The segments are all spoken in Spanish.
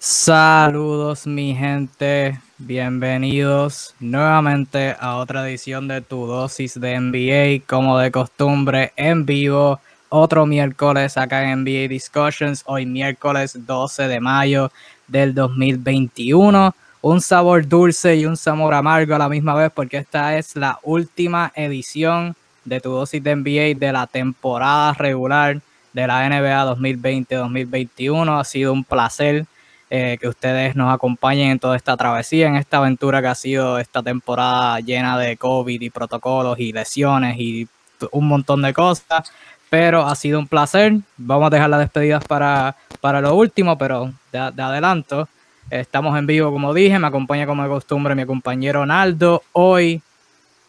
Saludos mi gente, bienvenidos nuevamente a otra edición de tu dosis de NBA, como de costumbre en vivo, otro miércoles acá en NBA Discussions, hoy miércoles 12 de mayo del 2021, un sabor dulce y un sabor amargo a la misma vez porque esta es la última edición de tu dosis de NBA de la temporada regular de la NBA 2020-2021, ha sido un placer eh, que ustedes nos acompañen en toda esta travesía, en esta aventura que ha sido esta temporada llena de COVID y protocolos y lesiones y un montón de cosas. Pero ha sido un placer. Vamos a dejar las despedidas para, para lo último, pero de, adelanto. Estamos en vivo, como dije. Me acompaña como de costumbre mi compañero Naldo. Hoy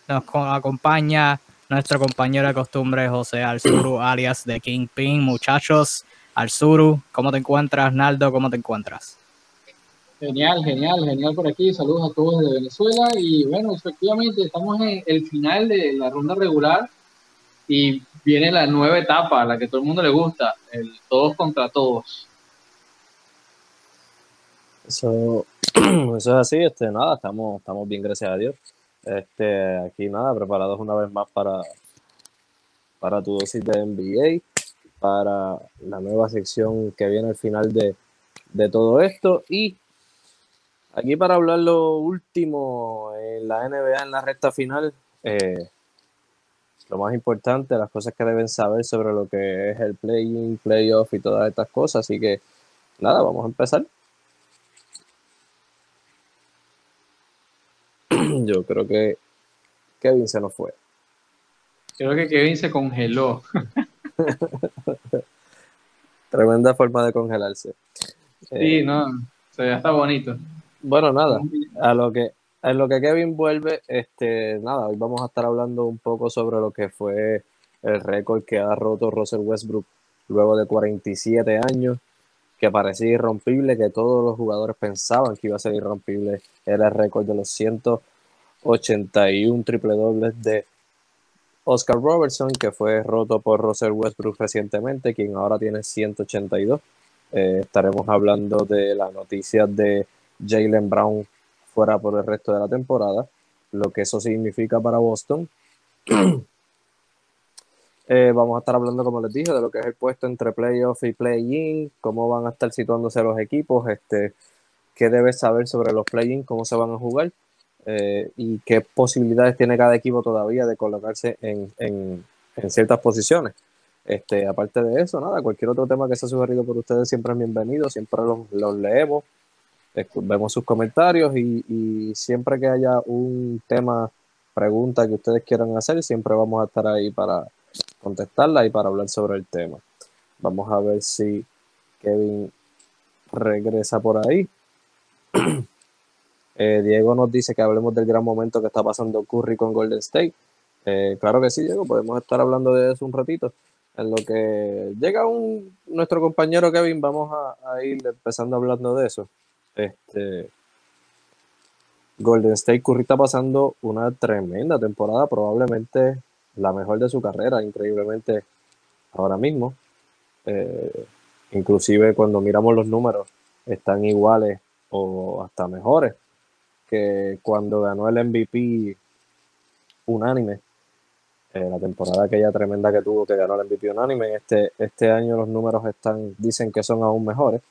nos acompaña nuestro compañero de costumbre José Alzuru, alias de Kingpin. Muchachos, Alzuru, ¿cómo te encuentras? Naldo, ¿cómo te encuentras? Genial, genial, genial por aquí. Saludos a todos de Venezuela. Y bueno, efectivamente, estamos en el final de la ronda regular y viene la nueva etapa, la que todo el mundo le gusta, el todos contra todos. Eso, eso es así, este, nada, estamos, estamos bien, gracias a Dios. Este, aquí nada, preparados una vez más para, para tu dosis de NBA para la nueva sección que viene al final de, todo esto. Y aquí para hablar lo último en la NBA en la recta final, eh, lo más importante, las cosas que deben saber sobre lo que es el play-in, playoff y todas estas cosas. Así que nada, vamos a empezar. Yo creo que Kevin se nos fue. Creo que Kevin se congeló. Tremenda forma de congelarse. Sí, no, se ve está bonito. Bueno, nada, a lo que en lo que Kevin vuelve, este, nada, hoy vamos a estar hablando un poco sobre lo que fue el récord que ha roto Russell Westbrook luego de 47 años, que parecía irrompible, que todos los jugadores pensaban que iba a ser irrompible. Era el récord de los 181 triple dobles de Oscar Robertson, que fue roto por Russell Westbrook recientemente, quien ahora tiene 182. Eh, estaremos hablando de la noticia de Jalen Brown fuera por el resto de la temporada, lo que eso significa para Boston. Eh, vamos a estar hablando, como les dije, de lo que es el puesto entre playoff y play-in, cómo van a estar situándose los equipos, este, qué debes saber sobre los play-in, cómo se van a jugar. Eh, y qué posibilidades tiene cada equipo todavía de colocarse en, en, ciertas posiciones. Este, aparte de eso, nada, cualquier otro tema que sea sugerido por ustedes siempre es bienvenido, siempre los, leemos, vemos sus comentarios y, siempre que haya un tema, pregunta que ustedes quieran hacer, siempre vamos a estar ahí para contestarla y para hablar sobre el tema. Vamos a ver si Kevin regresa por ahí. Eh, Diego nos dice que hablemos del gran momento que está pasando Curry con Golden State. Eh, claro que sí, Diego, podemos estar hablando de eso un ratito. En lo que llega un, nuestro compañero Kevin, vamos a, ir empezando hablando de eso. Este, Golden State Curry está pasando una tremenda temporada, probablemente la mejor de su carrera, increíblemente ahora mismo. Eh, inclusive cuando miramos los números, están iguales o hasta mejores que cuando ganó el MVP unánime, eh, la temporada aquella tremenda que tuvo que ganó el MVP unánime, este, este año los números están, dicen que son aún mejores,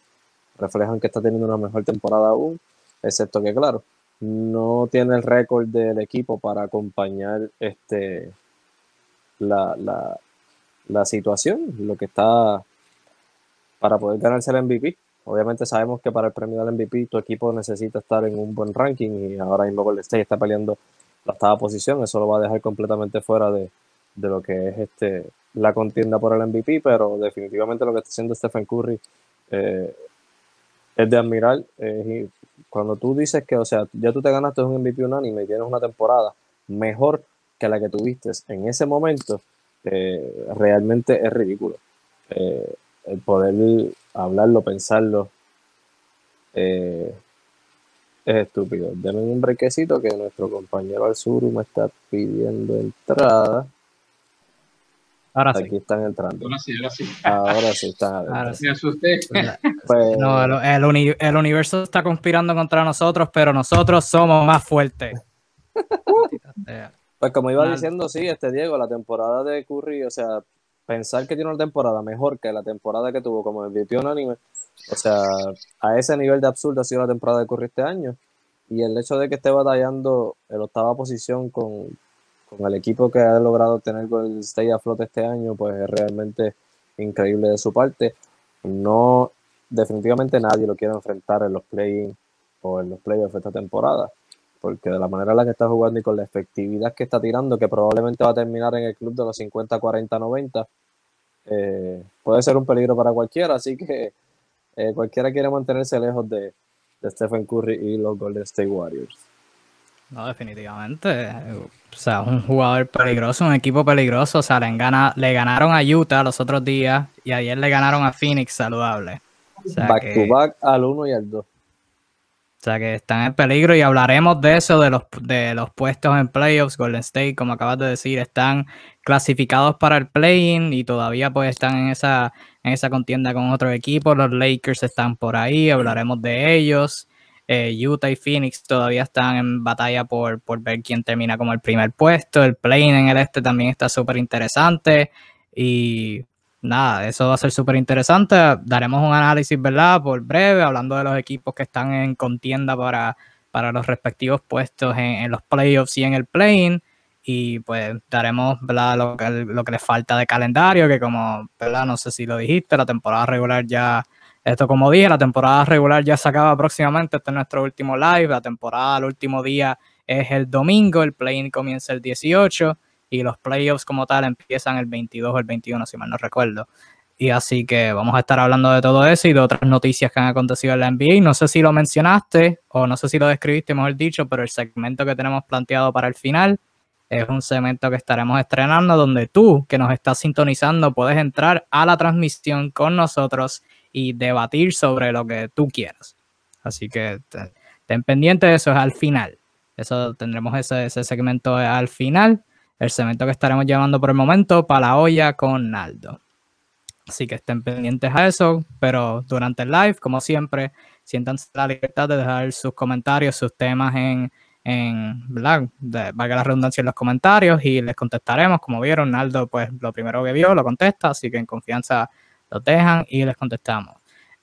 reflejan que está teniendo una mejor temporada aún, excepto que claro, no tiene el récord del equipo para acompañar este la, la, la situación, lo que está para poder ganarse el MVP. Obviamente sabemos que para el premio del MVP tu equipo necesita estar en un buen ranking y ahora mismo Golden State está peleando la octava posición. Eso lo va a dejar completamente fuera de, lo que es este la contienda por el MVP, pero definitivamente lo que está haciendo Stephen Curry eh, es de admirar. y cuando tú dices que, o sea, ya tú te ganaste un MVP unánime y tienes una temporada mejor que la que tuviste en ese momento, eh, realmente es ridículo. Eh, el poder hablarlo, pensarlo, eh, es estúpido. Denme un brequecito que nuestro compañero al me está pidiendo entrada. Ahora sí. Aquí están entrando. Ahora sí, ahora sí. Ahora sí están adentro. Me asusté. Pues, no, el, el, universo está conspirando contra nosotros, pero nosotros somos más fuertes. pues como iba diciendo, sí, este Diego, la temporada de Curry, o sea, pensar que tiene una temporada mejor que la temporada que tuvo como MVP unánime, o sea, a ese nivel de absurdo ha sido la temporada de Curry este año. Y el hecho de que esté batallando en octava posición con, con el equipo que ha logrado tener el Stay a flote este año, pues es realmente increíble de su parte. No, definitivamente nadie lo quiere enfrentar en los play o en los playoffs esta temporada, porque de la manera en la que está jugando y con la efectividad que está tirando, que probablemente va a terminar en el club de los 50, 40, 90, puede ser un peligro para cualquiera, así que eh, cualquiera quiere mantenerse lejos de Stephen Curry y los Golden State Warriors. No, definitivamente. O sea, un jugador peligroso, un equipo peligroso. O sea, le, le ganaron a Utah los otros días y ayer le ganaron a Phoenix saludable. back to back al 1 y al 2. O sea que están en peligro y hablaremos de eso, de los, de los puestos en playoffs. Golden State, como acabas de decir, están clasificados para el play-in y todavía pues están en esa, en esa contienda con otros equipos. Los Lakers están por ahí, hablaremos de ellos. Eh, Utah y Phoenix todavía están en batalla por, por ver quién termina como el primer puesto. El play-in en el este también está súper interesante. Y nada, eso va a ser súper interesante. Daremos un análisis, ¿verdad? Por breve, hablando de los equipos que están en contienda para, para los respectivos puestos en, los playoffs y en el play-in. Y pues daremos ¿verdad? Lo, que, lo que les falta de calendario, que como, ¿verdad? No sé si lo dijiste, la temporada regular ya esto, como dije, la temporada regular ya se acaba próximamente. Este es nuestro último live. La temporada, el último día es el domingo. El play-in comienza el 18 y los playoffs como tal empiezan el 22 o el 21, si mal no recuerdo. Y así que vamos a estar hablando de todo eso y de otras noticias que han acontecido en la NBA. No sé si lo mencionaste o no sé si lo describiste, mejor dicho, pero el segmento que tenemos planteado para el final es un segmento que estaremos estrenando donde tú, que nos estás sintonizando, puedes entrar a la transmisión con nosotros y debatir sobre lo que tú quieras. Así que ten pendiente de eso, es al final. Eso tendremos ese, ese segmento al final. El segmento que estaremos llevando por el momento para la olla con Naldo. Así que estén pendientes a eso, pero durante el live, como siempre, siéntanse la libertad de dejar sus comentarios, sus temas en, en ¿verdad? valga la redundancia en los comentarios y les contestaremos. Como vieron, Naldo, pues lo primero que vio lo contesta, así que en confianza los dejan y les contestamos.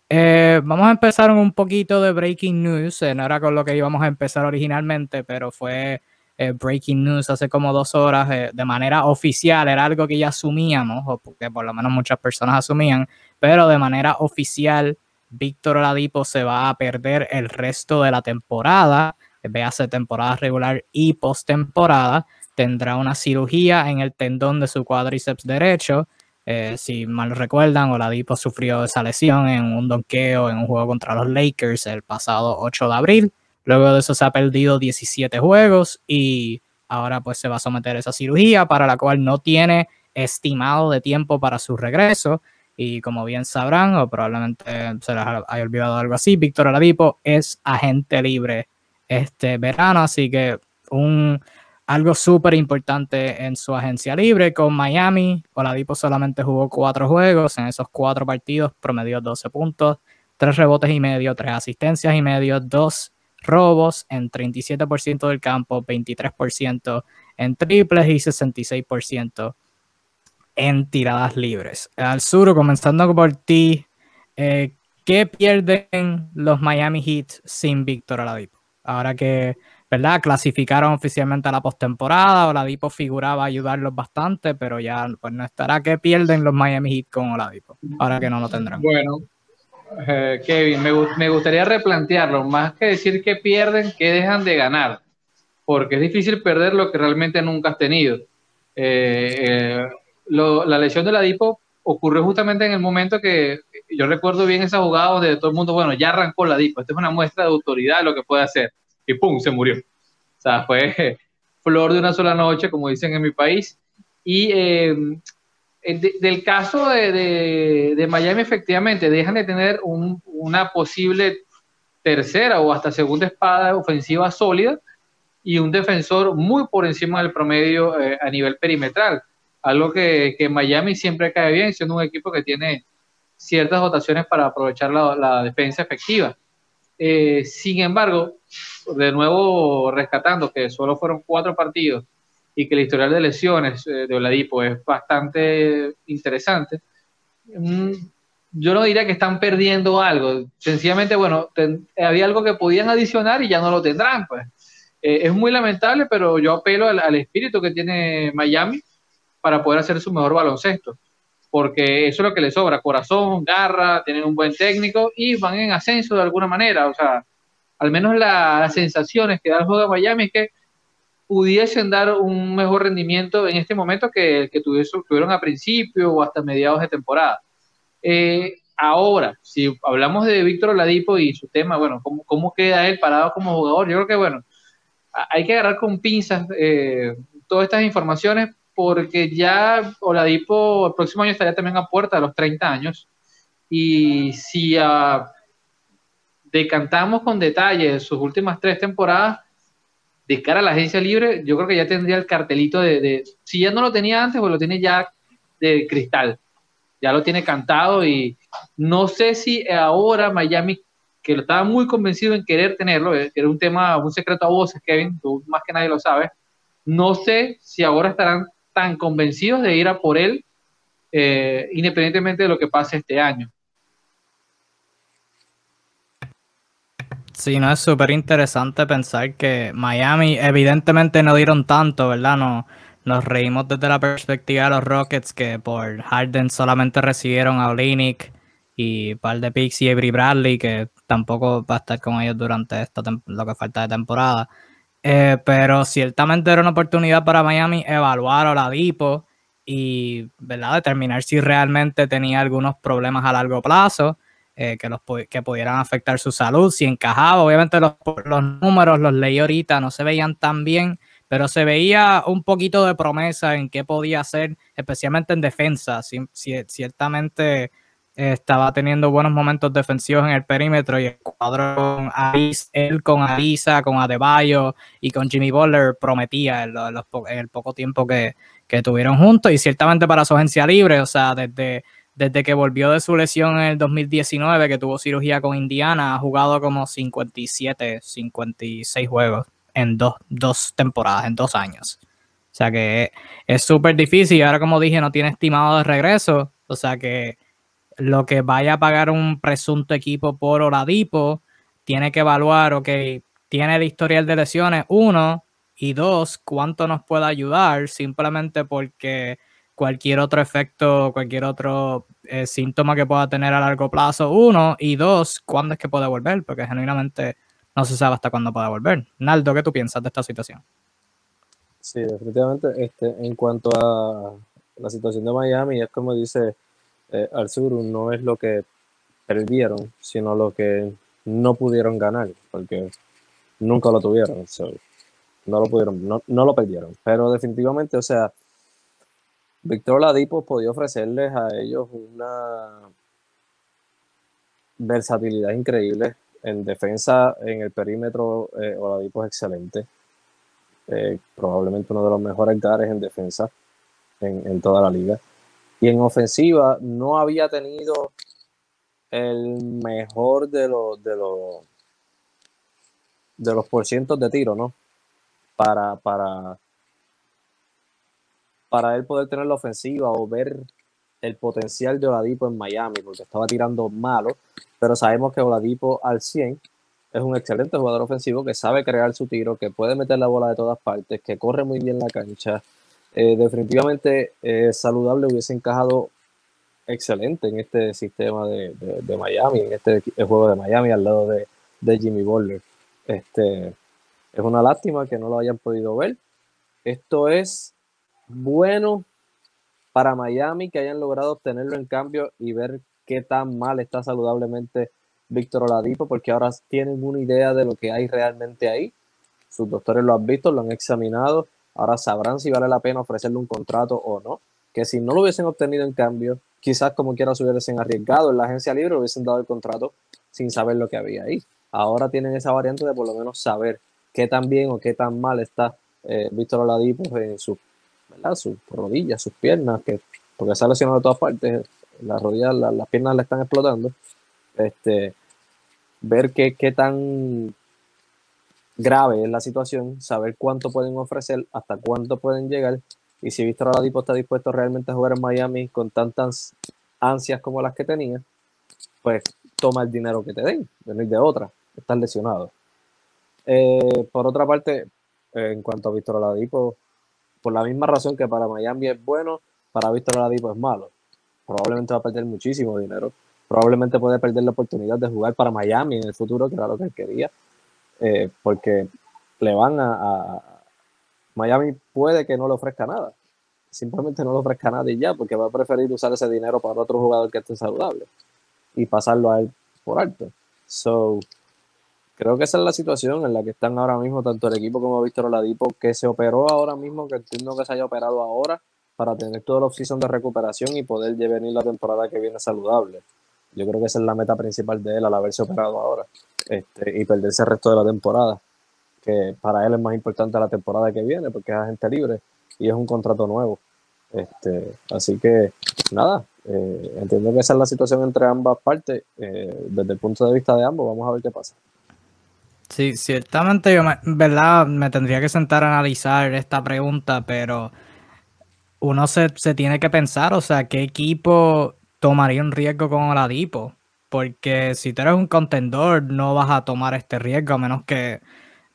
Eh, vamos a empezar un poquito de breaking news. Eh, no era con lo que íbamos a empezar originalmente, pero fue eh, breaking news hace como dos horas de manera oficial. Era algo que ya asumíamos, o que por lo menos muchas personas asumían, pero de manera oficial, Víctor Oladipo se va a perder el resto de la temporada. Véase temporada regular y postemporada. Tendrá una cirugía en el tendón de su cuádriceps derecho eh, si mal recuerdan, Oladipo sufrió esa lesión en un donqueo en un juego contra los Lakers el pasado 8 de abril. Luego de eso se ha perdido 17 juegos y ahora pues se va a someter a esa cirugía para la cual no tiene estimado de tiempo para su regreso. Y como bien sabrán, o probablemente se les haya olvidado algo así, Víctor Oladipo es agente libre este verano, así que un algo súper importante en su agencia libre con Miami. Oladipo solamente jugó cuatro juegos. En esos cuatro partidos promedió 12 puntos, tres rebotes y medio, tres asistencias y medio, dos robos en 37% del campo, 23% en triples y 66% en tiradas libres. Al sur, comenzando por ti, eh, ¿qué pierden los Miami Heat sin Víctor Oladipo? Ahora que ¿verdad? Clasificaron oficialmente a la postemporada. Oladipo figuraba ayudarlos bastante, pero ya pues no estará que pierden los Miami Heat con Oladipo, ahora que no lo tendrán. Bueno, eh, Kevin, me, gustaría replantearlo, más que decir que pierden, que dejan de ganar, porque es difícil perder lo que realmente nunca has tenido. Eh, eh, la lesión de Oladipo ocurrió justamente en el momento que yo recuerdo bien esa jugada donde todo el mundo, bueno, ya arrancó Oladipo, esto es una muestra de autoridad de lo que puede hacer y ¡pum! se murió. O sea, fue flor de una sola noche, como dicen en mi país. Y em, del caso de, de, Miami, efectivamente, dejan de tener una posible tercera o hasta segunda espada ofensiva sólida y un defensor muy por encima del promedio eh, a nivel perimetral. algo que, que Miami siempre cae bien, siendo un equipo que tiene ciertas dotaciones para aprovechar la, defensa efectiva. Eh, sin embargo, de nuevo rescatando que solo fueron cuatro partidos y que el historial de lesiones eh, de Oladipo es bastante interesante, mm, yo no diría que están perdiendo algo. Sencillamente, bueno, había algo que podían adicionar y ya no lo tendrán. Pues. Eh, es muy lamentable, pero yo apelo al, espíritu que tiene Miami para poder hacer su mejor baloncesto. Porque eso es lo que le sobra, corazón, garra, tienen un buen técnico y van en ascenso de alguna manera. O sea, al menos las sensaciones que da el juego de Miami es que pudiesen dar un mejor rendimiento en este momento que, que tuvieron a principio o hasta mediados de temporada. Eh, ahora, si hablamos de Víctor Oladipo y su tema, bueno, ¿cómo, ¿cómo, queda él parado como jugador? Yo creo que, bueno, hay que agarrar con pinzas eh, todas estas informaciones porque ya Oladipo el próximo año estaría también a puerta de los 30 años y si uh, decantamos con detalle sus últimas tres temporadas de cara a la agencia libre, yo creo que ya tendría el cartelito de, si ya no lo tenía antes, pues lo tiene ya de cristal ya lo tiene cantado y no sé si ahora Miami, que lo estaba muy convencido en querer tenerlo, eh, era un tema, un secreto a voces, Kevin, tú más que nadie lo sabes, no sé si ahora estarán tan convencidos de ir a por él, eh, independientemente de lo que pase este año. Sí, no es súper interesante pensar que Miami evidentemente no dieron tanto, ¿verdad? No, nos reímos desde la perspectiva de los Rockets que por Harden solamente recibieron a Olinick y un par de picks y Avery Bradley que tampoco va a estar con ellos durante esto, lo que falta de temporada. Eh, pero ciertamente era una oportunidad para Miami evaluar a Oladipo y ¿verdad? determinar si realmente tenía algunos problemas a largo plazo eh, que, los, que pudieran afectar su salud, si encajaba. Obviamente los, los números los leí ahorita, no se veían tan bien pero se veía un poquito de promesa en qué podía hacer, especialmente en defensa. ciertamente eh, estaba teniendo buenos momentos defensivos en el perímetro y el cuadro con él con Arisa, con Adebayo y con Jimmy Butler prometía en, el poco tiempo que, tuvieron juntos y ciertamente para su agencia libre, o sea, desde, desde que volvió de su lesión en el 2019, que tuvo cirugía con Indiana, ha jugado como 57, 56 juegos en dos, dos temporadas, en dos años. O sea que es súper difícil. Ahora, como dije, no tiene estimado de regreso. O sea que lo que vaya a pagar un presunto equipo por Oladipo tiene que evaluar, ok, tiene el historial de lesiones, uno, y dos, cuánto nos puede ayudar simplemente porque cualquier otro efecto, cualquier otro eh, síntoma que pueda tener a largo plazo, uno, y dos, cuándo es que puede volver, porque genuinamente no se sabe hasta cuándo pueda volver. Naldo, ¿qué tú piensas de esta situación? Sí, definitivamente. Este, en cuanto a la situación de Miami, es como dice eh, al sur, no es lo que perdieron, sino lo que no pudieron ganar, porque nunca lo tuvieron. no lo pudieron, no, no, lo perdieron. Pero definitivamente, o sea, Víctor Ladipo podía ofrecerles a ellos una versatilidad increíble en defensa, en el perímetro, eh, Oladipo es excelente. Eh, probablemente uno de los mejores gares en defensa en, toda la liga. Y en ofensiva no había tenido el mejor de los de los de los porcientos de tiro, ¿no? Para, para, para él poder tener la ofensiva o ver el potencial de Oladipo en Miami, porque estaba tirando malo, pero sabemos que Oladipo al 100 es un excelente jugador ofensivo que sabe crear su tiro, que puede meter la bola de todas partes, que corre muy bien la cancha. Eh, definitivamente eh, saludable hubiese encajado excelente en este sistema de, Miami, en este juego de Miami al lado de, de Jimmy Butler. Este, es una lástima que no lo hayan podido ver. Esto es bueno para Miami que hayan logrado obtenerlo en cambio y ver qué tan mal está saludablemente Víctor Oladipo, porque ahora tienen una idea de lo que hay realmente ahí. Sus doctores lo han visto, lo han examinado, ahora sabrán si vale la pena ofrecerle un contrato o no. Que si no lo hubiesen obtenido en cambio, quizás como quiera se hubiesen arriesgado en la agencia libre, hubiesen dado el contrato sin saber lo que había ahí. Ahora tienen esa variante de por lo menos saber qué tan bien o qué tan mal está eh, Víctor Oladipo en su ¿verdad? sus rodillas, sus piernas, que, porque se ha lesionado de todas partes, las rodillas, las piernas le están explotando. Este, ver qué, qué tan grave es la situación, saber cuánto pueden ofrecer, hasta cuánto pueden llegar, y si Víctor Oladipo está dispuesto realmente a jugar en Miami con tantas ansias como las que tenía, pues toma el dinero que te den, venir de otra, estás lesionado. Eh, por otra parte, en cuanto a Víctor Oladipo, por la misma razón que para Miami es bueno, para Víctor Oladipo es malo. Probablemente va a perder muchísimo dinero. Probablemente puede perder la oportunidad de jugar para Miami en el futuro, que era lo que él quería. Eh, porque le van a, Miami puede que no le ofrezca nada. Simplemente no le ofrezca nada y ya, porque va a preferir usar ese dinero para otro jugador que esté saludable y pasarlo a él por alto. So, creo que esa es la situación en la que están ahora mismo tanto el equipo como Víctor Oladipo, que se operó ahora mismo, que entiendo que se haya operado ahora para tener toda la oficina de recuperación y poder venir la temporada que viene saludable. Yo creo que esa es la meta principal de él al haberse operado ahora este, y perderse el resto de la temporada, que para él es más importante la temporada que viene porque es agente libre y es un contrato nuevo. Este, así que nada, eh, entiendo que esa es la situación entre ambas partes, eh, desde el punto de vista de ambos, vamos a ver qué pasa. Sí, ciertamente yo, me, verdad, me tendría que sentar a analizar esta pregunta, pero uno se, se tiene que pensar, o sea, ¿qué equipo tomaría un riesgo con Oladipo? Porque si tú eres un contendor, no vas a tomar este riesgo a menos que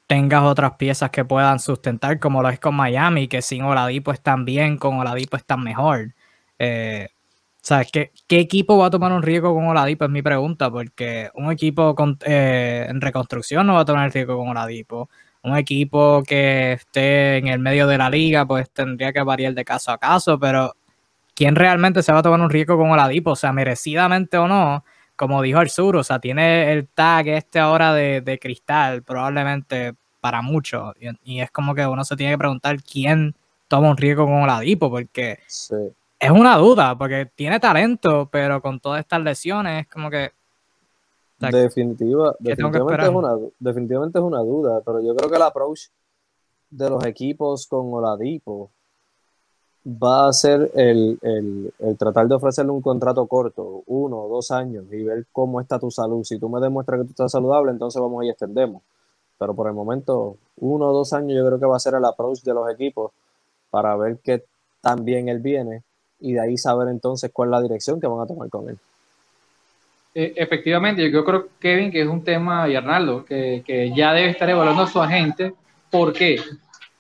tengas otras piezas que puedan sustentar, como lo es con Miami, que sin Oladipo están bien, con Oladipo están mejor. Eh, ¿Sabes qué, qué equipo va a tomar un riesgo con Oladipo? Es mi pregunta, porque un equipo eh, en reconstrucción no va a tomar el riesgo con Oladipo. Un equipo que esté en el medio de la liga, pues tendría que variar de caso a caso, pero ¿quién realmente se va a tomar un riesgo con Oladipo? O sea, merecidamente o no, como dijo el sur, o sea, tiene el tag este ahora de, cristal, probablemente para muchos. Y, es como que uno se tiene que preguntar quién toma un riesgo con Oladipo, porque es una duda, porque tiene talento, pero con todas estas lesiones es como que... Definitiva, definitivamente, es una, definitivamente es una duda, pero yo creo que el approach de los equipos con Oladipo va a ser el, tratar de ofrecerle un contrato corto, uno o dos años, y ver cómo está tu salud. Si tú me demuestras que tú estás saludable, entonces vamos y extendemos. Pero por el momento, uno o dos años yo creo que va a ser el approach de los equipos para ver qué tan bien él viene y de ahí saber entonces cuál es la dirección que van a tomar con él. E, efectivamente, yo creo, Kevin, que es un tema, y Arnaldo, que, que ya debe estar evaluando a su agente. ¿Por qué?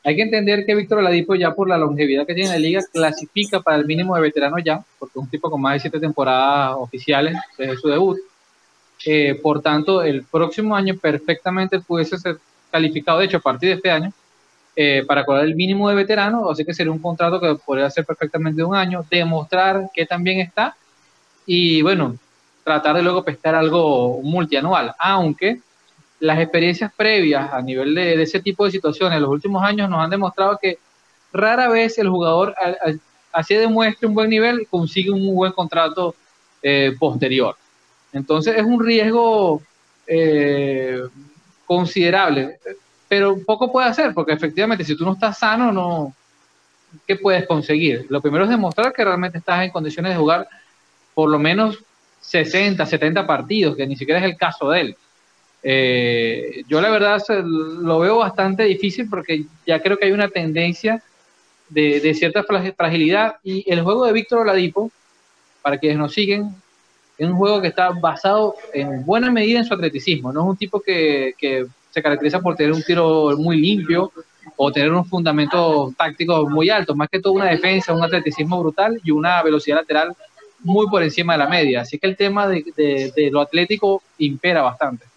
Hay que entender que Víctor Oladipo ya por la longevidad que tiene en la liga clasifica para el mínimo de veteranos ya, porque es un tipo con más de siete temporadas oficiales desde su debut. Eh, por tanto, el próximo año perfectamente pudiese ser calificado, de hecho, a partir de este año, eh, para cobrar el mínimo de veteranos, así que sería un contrato que podría ser perfectamente de un año, demostrar que también está y bueno, tratar de luego pescar algo multianual, aunque las experiencias previas a nivel de, ese tipo de situaciones en los últimos años nos han demostrado que rara vez el jugador, así demuestre un buen nivel, consigue un buen contrato eh, posterior. Entonces es un riesgo eh, considerable, pero poco puede hacer, porque efectivamente si tú no estás sano, no, ¿qué puedes conseguir? Lo primero es demostrar que realmente estás en condiciones de jugar por lo menos 60, 70 partidos, que ni siquiera es el caso de él. Eh, yo la verdad lo veo bastante difícil porque ya creo que hay una tendencia de, cierta fragilidad y el juego de Víctor Oladipo, para quienes nos siguen, es un juego que está basado en buena medida en su atleticismo, no es un tipo que, se caracteriza por tener un tiro muy limpio o tener unos fundamentos tácticos muy altos, más que todo una defensa, un atleticismo brutal y una velocidad lateral muy por encima de la media. Así que el tema de lo atlético impera bastante.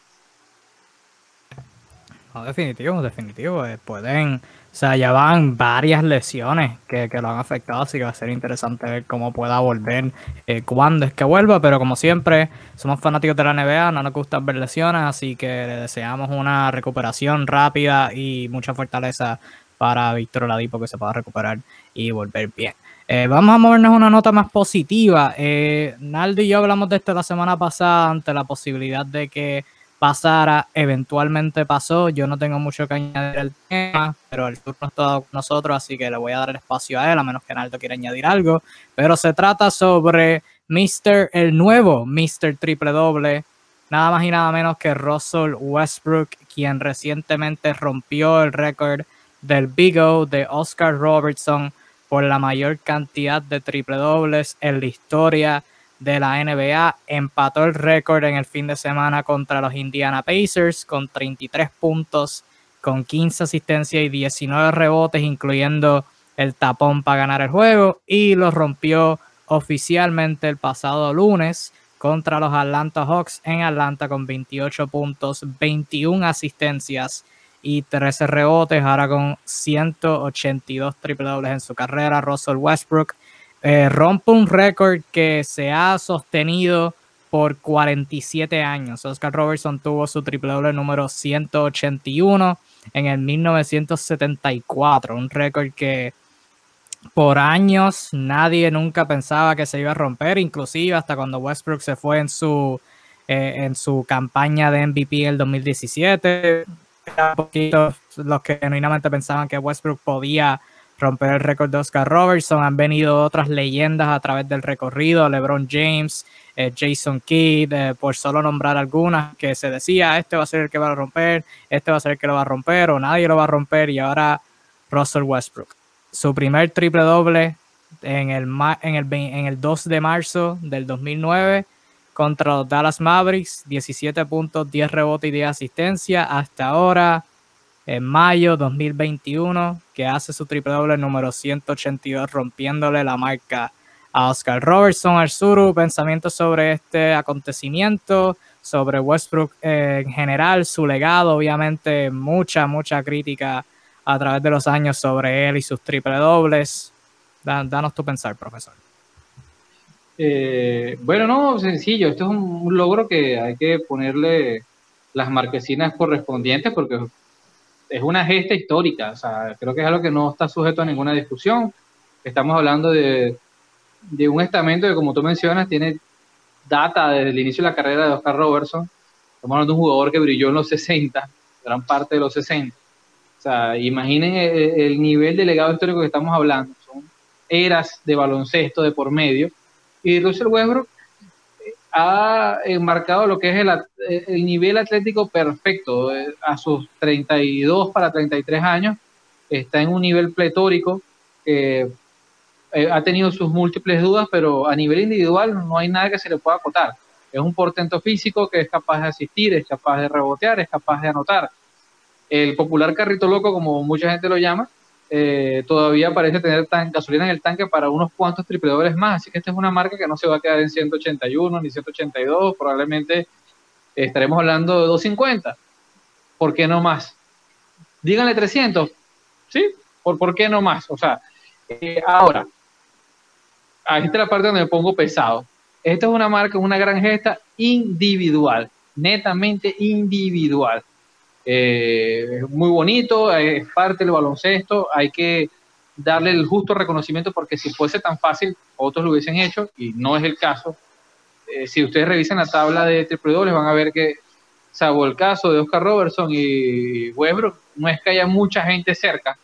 No, definitivo, definitivo. Eh, pueden, o sea, ya van varias lesiones que, lo han afectado, así que va a ser interesante ver cómo pueda volver, eh, cuándo es que vuelva, pero como siempre, somos fanáticos de la NBA, no nos gustan ver lesiones, así que le deseamos una recuperación rápida y mucha fortaleza para Víctor Oladipo que se pueda recuperar y volver bien. Eh, vamos a movernos a una nota más positiva. Eh, Naldo y yo hablamos de esto la semana pasada ante la posibilidad de que pasara, eventualmente pasó. Yo no tengo mucho que añadir al tema, pero el turno está con nosotros, así que le voy a dar el espacio a él, a menos que Naldo quiera añadir algo. Pero se trata sobre Mr. el nuevo Mr. Triple Doble, nada más y nada menos que Russell Westbrook, quien recientemente rompió el récord del Big O de Oscar Robertson por la mayor cantidad de triple dobles en la historia de la NBA. Empató el récord en el fin de semana contra los Indiana Pacers con 33 puntos, con 15 asistencias y 19 rebotes, incluyendo el tapón para ganar el juego. Y lo rompió oficialmente el pasado lunes contra los Atlanta Hawks en Atlanta con 28 puntos, 21 asistencias y 13 rebotes, ahora con 182 triple dobles en su carrera. Russell Westbrook eh, rompe un récord que se ha sostenido por 47 años. Oscar Robertson tuvo su triple doble número 181 en el 1974, un récord que por años nadie nunca pensaba que se iba a romper, inclusive hasta cuando Westbrook se fue en su, eh, en su campaña de MVP el 2017. Poquito los que genuinamente pensaban que Westbrook podía romper el récord de Oscar Robertson. Han venido otras leyendas a través del recorrido, LeBron James, eh, Jason Kidd, eh, por solo nombrar algunas, que se decía, este va a ser el que va a romper, este va a ser el que lo va a romper, o nadie lo va a romper, y ahora Russell Westbrook. Su primer triple doble en el, en el, en el 2 de marzo del 2009 contra los Dallas Mavericks, 17 puntos, 10 rebotes y 10 asistencia. Hasta ahora, en mayo 2021, que hace su triple doble número 182, rompiéndole la marca a Oscar Robertson. Arzuru, pensamientos sobre este acontecimiento, sobre Westbrook en general, su legado, obviamente, mucha, mucha crítica a través de los años sobre él y sus triple dobles. danos tu pensar, profesor. Eh, bueno, no, sencillo. Esto es un, logro que hay que ponerle las marquesinas correspondientes porque es una gesta histórica. O sea, creo que es algo que no está sujeto a ninguna discusión. Estamos hablando de, de un estamento que, como tú mencionas, tiene data desde el inicio de la carrera de Oscar Robertson. Estamos hablando de un jugador que brilló en los 60, gran parte de los 60. O sea, imaginen el, el nivel de legado histórico que estamos hablando. Son eras de baloncesto de por medio y Russell Westbrook ha enmarcado lo que es el, el nivel atlético perfecto. Eh, a sus 32 para 33 años está en un nivel pletórico. Eh, ha tenido sus múltiples dudas, pero a nivel individual no hay nada que se le pueda acotar. Es un portento físico que es capaz de asistir, es capaz de rebotear, es capaz de anotar. El popular carrito loco, como mucha gente lo llama, eh, todavía parece tener tan, gasolina en el tanque para unos cuantos triple más. Así que esta es una marca que no se va a quedar en 181 ni 182, probablemente estaremos hablando de 250. ¿Por qué no más? Díganle 300, ¿sí? ¿Por, por qué no más? O sea, eh, ahora, ahí está la parte donde pongo pesado. Esta es una marca, una gran gesta individual, netamente individual. Eh, es muy bonito, es parte del baloncesto, hay que darle el justo reconocimiento porque si fuese tan fácil, otros lo hubiesen hecho y no es el caso. Eh, si ustedes revisan la tabla de triple dobles van a ver que, salvo el caso de Oscar Robertson y Westbrook, no es que haya mucha gente cerca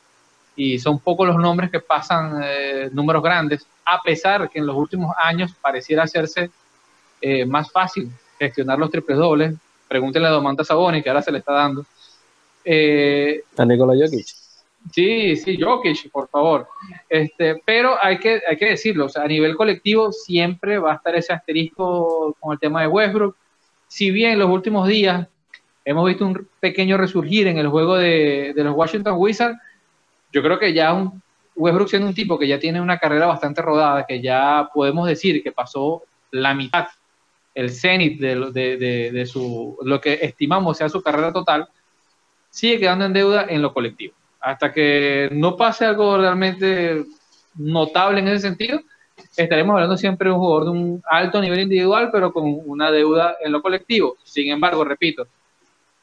y son pocos los nombres que pasan eh, números grandes, a pesar que en los últimos años pareciera hacerse más fácil gestionar los triple dobles Pregúntenle a Domantas Saboni, que ahora se le está dando. Eh, a Nikola Jokic. Sí, sí, Jokic, por favor. Este, pero hay que, hay que decirlo, o sea, a nivel colectivo siempre va a estar ese asterisco con el tema de Westbrook. Si bien en los últimos días hemos visto un pequeño resurgir en el juego de, de los Washington Wizards, yo creo que ya un, Westbrook siendo un tipo que ya tiene una carrera bastante rodada, que ya podemos decir que pasó la mitad el cenit de, su, lo que estimamos sea su carrera total, sigue quedando en deuda en lo colectivo. Hasta que no pase algo realmente notable en ese sentido, estaremos hablando siempre de un jugador de un alto nivel individual, pero con una deuda en lo colectivo. Sin embargo, repito,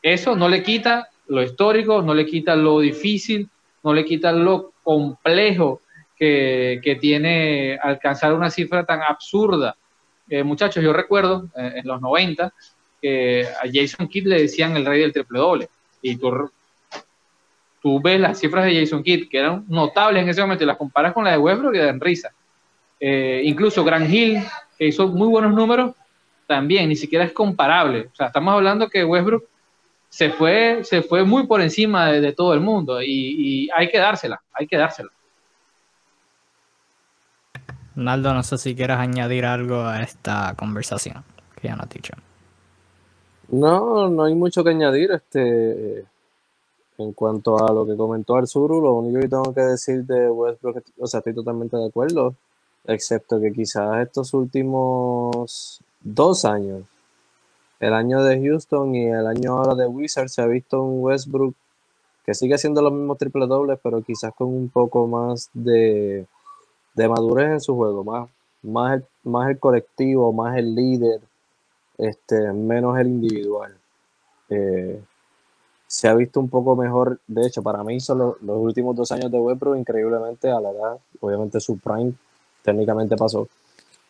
eso no le quita lo histórico, no le quita lo difícil, no le quita lo complejo que, que tiene alcanzar una cifra tan absurda eh, muchachos, yo recuerdo eh, en los 90 que a Jason Kidd le decían el rey del triple doble. Y tú, tú ves las cifras de Jason Kidd, que eran notables en ese momento, y las comparas con las de Westbrook y dan risa. Eh, incluso Grant Hill, que hizo muy buenos números, también ni siquiera es comparable. O sea, estamos hablando que Westbrook se fue, se fue muy por encima de, todo el mundo y, hay que dársela, hay que dársela. Naldo, no sé si quieres añadir algo a esta conversación que ya no has dicho. No, no hay mucho que añadir. Este, en cuanto a lo que comentó Arzuru, lo único que tengo que decir de Westbrook, o sea, estoy totalmente de acuerdo, excepto que quizás estos últimos dos años, el año de Houston y el año ahora de Wizards, se ha visto un Westbrook que sigue siendo los mismos triple dobles, pero quizás con un poco más de, madurez en su juego, más, más, el, más el colectivo, más el líder, este, menos el individual. Eh, se ha visto un poco mejor, de hecho, para mí son los, últimos dos años de Westbrook increíblemente a la edad, obviamente su prime técnicamente pasó,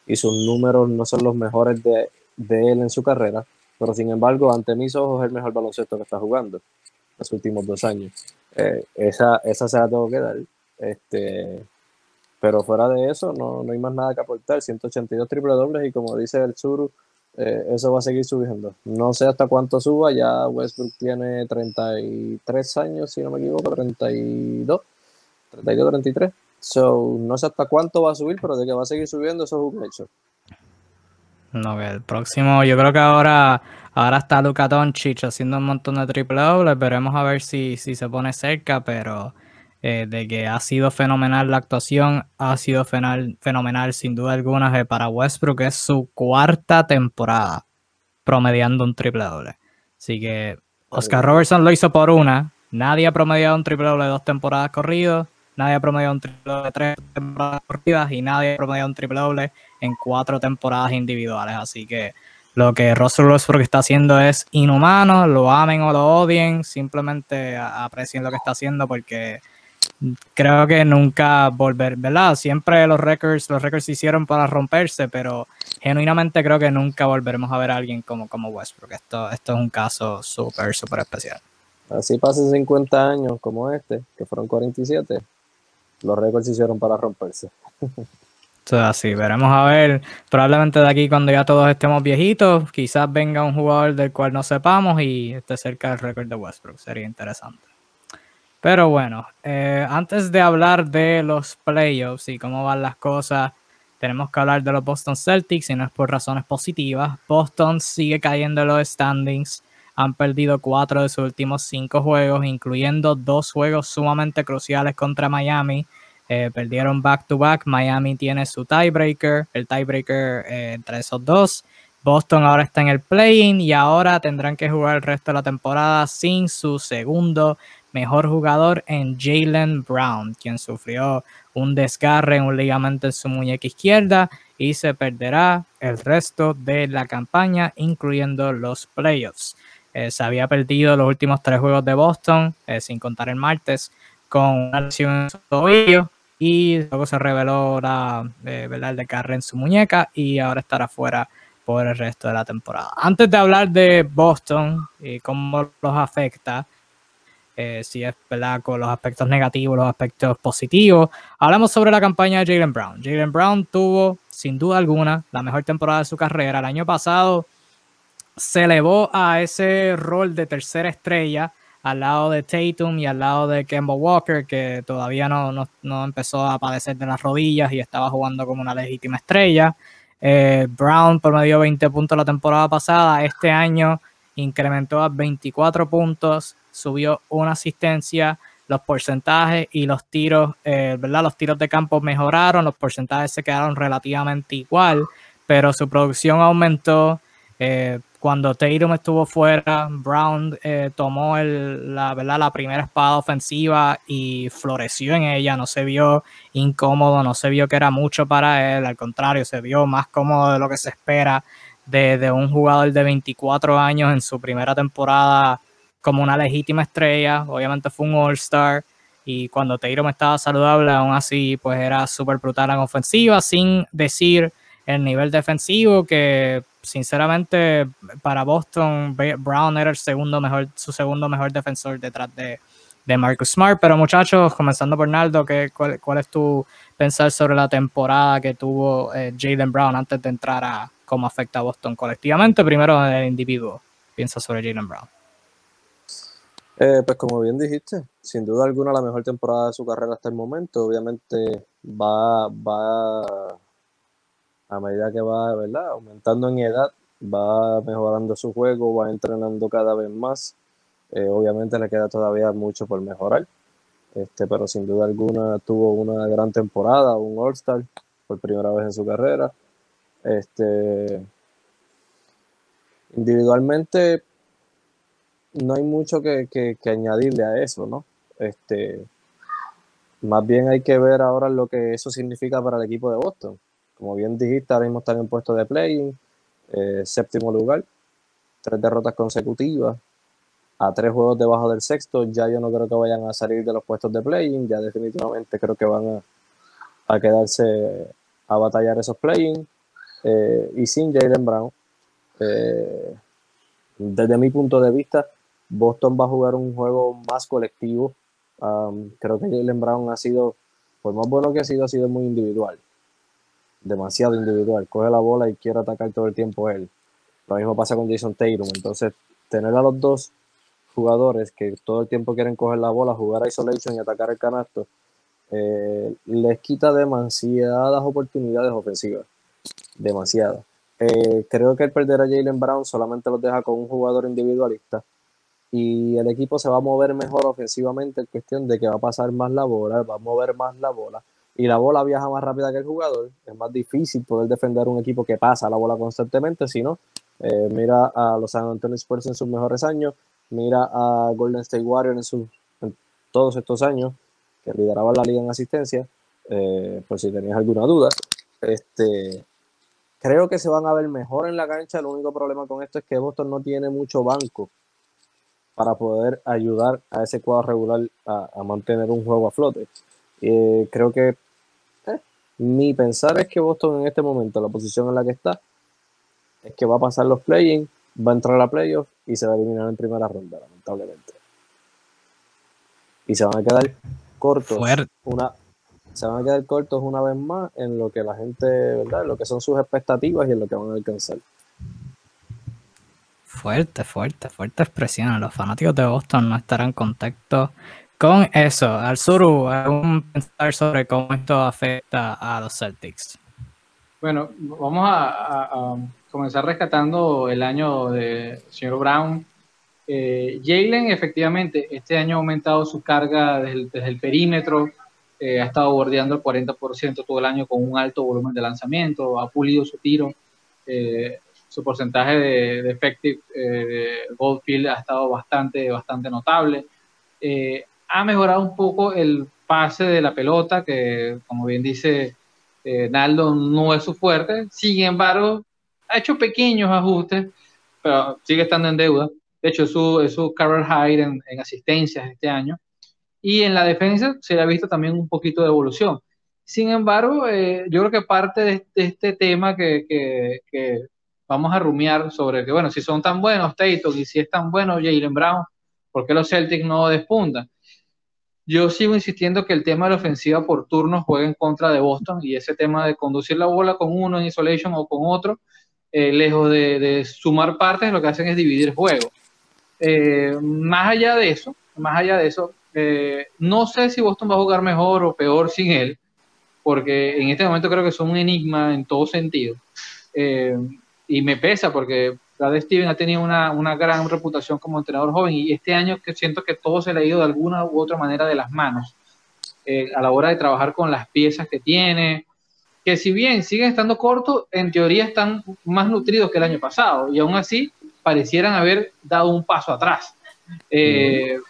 y sus números no son los mejores de, él en su carrera, pero sin embargo, ante mis ojos, es el mejor baloncesto que está jugando los últimos dos años. Eh, esa, esa se la tengo que dar. Este, pero fuera de eso, no, no hay más nada que aportar. 182 triple dobles y como dice el Suru, eh, eso va a seguir subiendo. No sé hasta cuánto suba, ya Westbrook tiene 33 años, si no me equivoco, 32, 32, 33. So, no sé hasta cuánto va a subir, pero de que va a seguir subiendo, eso es un hecho. No, que el próximo, yo creo que ahora, ahora está Luka Doncic haciendo un montón de triple dobles, veremos a ver si, si se pone cerca, pero eh, de que ha sido fenomenal la actuación, ha sido fenomenal, sin duda alguna para Westbrook, es su cuarta temporada promediando un triple doble. Así que Oscar Robertson lo hizo por una, nadie ha promediado un triple doble dos temporadas corridas nadie ha promediado un triple doble tres temporadas corridas y nadie ha promediado un triple doble en cuatro temporadas individuales. Así que lo que Russell Westbrook está haciendo es inhumano, lo amen o lo odien, simplemente aprecien lo que está haciendo porque creo que nunca volver, ¿verdad? Siempre los records, los records se hicieron para romperse, pero genuinamente creo que nunca volveremos a ver a alguien como, como Westbrook. Esto, esto es un caso súper, súper especial. Así pasen 50 años como este, que fueron 47, los récords se hicieron para romperse. Entonces, así, veremos a ver. Probablemente de aquí, cuando ya todos estemos viejitos, quizás venga un jugador del cual no sepamos y esté cerca del récord de Westbrook. Sería interesante. Pero bueno, eh, antes de hablar de los playoffs y cómo van las cosas, tenemos que hablar de los Boston Celtics y no es por razones positivas. Boston sigue cayendo en los standings. Han perdido cuatro de sus últimos cinco juegos, incluyendo dos juegos sumamente cruciales contra Miami. Eh, perdieron back to back. Miami tiene su tiebreaker, el tiebreaker eh, entre esos dos. Boston ahora está en el play-in y ahora tendrán que jugar el resto de la temporada sin su segundo mejor jugador en Jalen Brown, quien sufrió un desgarre en un ligamento en su muñeca izquierda y se perderá el resto de la campaña, incluyendo los playoffs. Eh, se había perdido los últimos tres juegos de Boston, eh, sin contar el martes, con una lesión en su tobillo y luego se reveló la, eh, el desgarre en su muñeca y ahora estará fuera por el resto de la temporada. Antes de hablar de Boston y cómo los afecta, si es ¿verdad? con los aspectos negativos, los aspectos positivos, hablamos sobre la campaña de Jalen Brown. Jalen Brown tuvo, sin duda alguna, la mejor temporada de su carrera. El año pasado se elevó a ese rol de tercera estrella al lado de Tatum y al lado de Kemba Walker, que todavía no, empezó a padecer de las rodillas y estaba jugando como una legítima estrella. Eh, Brown promedió 20 puntos la temporada pasada, este año incrementó a 24 puntos, subió una asistencia, los porcentajes y los tiros, eh, ¿verdad? Los tiros de campo mejoraron, los porcentajes se quedaron relativamente igual, pero su producción aumentó. Eh, cuando Tatum estuvo fuera, Brown eh, tomó la, ¿verdad? la primera espada ofensiva y floreció en ella. No se vio incómodo, no se vio que era mucho para él. Al contrario, se vio más cómodo de lo que se espera de, un jugador de 24 años en su primera temporada como una legítima estrella. Obviamente fue un All-Star. Y cuando Tatum estaba saludable, aún así, pues era súper brutal en ofensiva, sin decir el nivel defensivo que sinceramente para Boston Brown era el segundo mejor, su segundo mejor defensor detrás de, de Marcus Smart. Pero muchachos, comenzando por Naldo, ¿qué, cuál, es tu pensar sobre la temporada que tuvo eh, Jalen Brown antes de entrar a cómo afecta a Boston colectivamente? Primero el individuo, piensa sobre Jalen Brown. Eh, pues como bien dijiste, sin duda alguna la mejor temporada de su carrera hasta el momento. Obviamente va, va a medida que va ¿verdad? aumentando en edad, va mejorando su juego, va entrenando cada vez más. Eh, obviamente le queda todavía mucho por mejorar, este, pero sin duda alguna tuvo una gran temporada, un All-Star por primera vez en su carrera. Este, individualmente no hay mucho que, añadirle a eso, ¿no? Este, más bien hay que ver ahora lo que eso significa para el equipo de Boston. Como bien dijiste, ahora mismo están en puesto de play eh, séptimo lugar, tres derrotas consecutivas, a tres juegos debajo del sexto. Ya yo no creo que vayan a salir de los puestos de play ya definitivamente creo que van a, quedarse a batallar esos play eh, y sin Jalen Brown. Eh, desde mi punto de vista, Boston va a jugar un juego más colectivo. creo que Jalen Brown ha sido, por más bueno que ha sido, ha sido muy individual. Demasiado individual. Coge la bola y quiere atacar todo el tiempo él. Lo mismo pasa con Jason Tatum. Entonces, tener a los dos jugadores que todo el tiempo quieren coger la bola, jugar a isolation y atacar el canasto, eh, les quita demasiadas oportunidades ofensivas. Demasiadas. Eh, creo que el perder a Jalen Brown solamente los deja con un jugador individualista y el equipo se va a mover mejor ofensivamente en cuestión de que va a pasar más la bola, va a mover más la bola y la bola viaja más rápida que el jugador. Es más difícil poder defender un equipo que pasa la bola constantemente, si no, eh, mira a los San Antonio Spurs en sus mejores años, mira a Golden State Warriors en, sus, todos estos años que lideraban la liga en asistencia, eh, por si tenías alguna duda. Este, creo que se van a ver mejor en la cancha. El único problema con esto es que Boston no tiene mucho banco para poder ayudar a ese cuadro regular a, mantener un juego a flote. Eh, creo que eh, mi pensar es que Boston en este momento, la posición en la que está, es que va a pasar los play va a entrar a playoff y se va a eliminar en primera ronda, lamentablemente. Y se van a quedar cortos. Una, se van a quedar cortos una vez más en lo que la gente, ¿verdad? En lo que son sus expectativas y en lo que van a alcanzar. Fuerte, fuerte, fuerte expresión. Los fanáticos de Boston no estarán en contacto con eso. Al Suru, ¿algún pensar sobre cómo esto afecta a los Celtics? Bueno, vamos a, comenzar rescatando el año de señor Brown. Eh, Jalen, efectivamente, este año ha aumentado su carga desde, el perímetro, eh, ha estado bordeando el 40% todo el año con un alto volumen de lanzamiento, ha pulido su tiro. Eh, su porcentaje de, de effective eh, Goldfield ha estado bastante, bastante notable. Eh, ha mejorado un poco el pase de la pelota, que como bien dice eh, Naldo, no es su fuerte. Sin embargo, ha hecho pequeños ajustes, pero sigue estando en deuda. De hecho, es su, es su career high en, en, asistencias este año. Y en la defensa se le ha visto también un poquito de evolución. Sin embargo, eh, yo creo que parte de, este tema que, que, que vamos a rumiar sobre que, bueno, si son tan buenos Tatum y si es tan bueno Jalen Brown, ¿por qué los Celtics no despuntan? Yo sigo insistiendo que el tema de la ofensiva por turnos juega en contra de Boston y ese tema de conducir la bola con uno en isolation o con otro, eh, lejos de, sumar partes, lo que hacen es dividir juego. Eh, más allá de eso, más allá de eso, eh, no sé si Boston va a jugar mejor o peor sin él, porque en este momento creo que son un enigma en todo sentido y me pesa porque Brad Steven ha tenido una, una, gran reputación como entrenador joven y este año que siento que todo se le ha ido de alguna u otra manera de las manos eh, a la hora de trabajar con las piezas que tiene, que si bien siguen estando cortos, en teoría están más nutridos que el año pasado y aún así parecieran haber dado un paso atrás. Eh,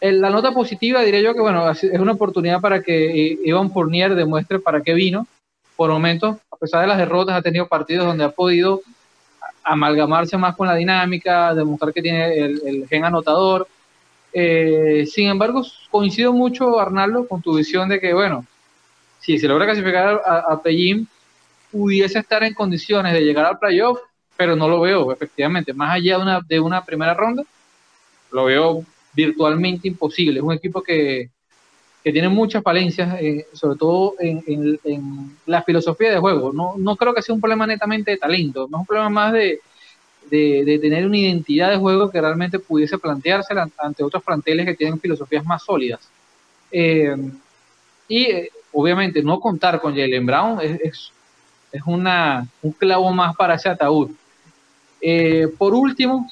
la nota positiva diría yo que bueno, es una oportunidad para que eh, Ivan Fournier demuestre para qué vino por momentos, pesar de las derrotas, ha tenido partidos donde ha podido amalgamarse más con la dinámica, demostrar que tiene el, gen anotador. Eh, sin embargo, coincido mucho, Arnaldo, con tu visión de que, bueno, si se logra clasificar a, a pudiese estar en condiciones de llegar al playoff, pero no lo veo, efectivamente. Más allá de una, de una primera ronda, lo veo virtualmente imposible. Es un equipo que, que tiene muchas falencias, eh, sobre todo en, en, la filosofía de juego. No, no creo que sea un problema netamente de talento, es un problema más de, de, tener una identidad de juego que realmente pudiese plantearse ante otros planteles que tienen filosofías más sólidas. Eh, y eh, obviamente no contar con Jalen Brown es, es, una, un clavo más para ese ataúd. Eh, por último,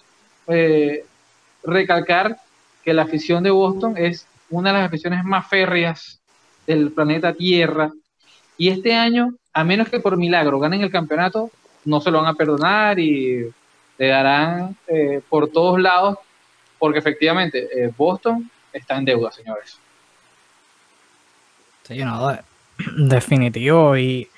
recalcar que la afición de Boston es una de las aficiones más férreas del planeta Tierra. Y este año, a menos que por milagro ganen el campeonato, no se lo van a perdonar y le darán eh, por todos lados, porque efectivamente eh, Boston está en deuda, señores. Sí, no, definitivo. Y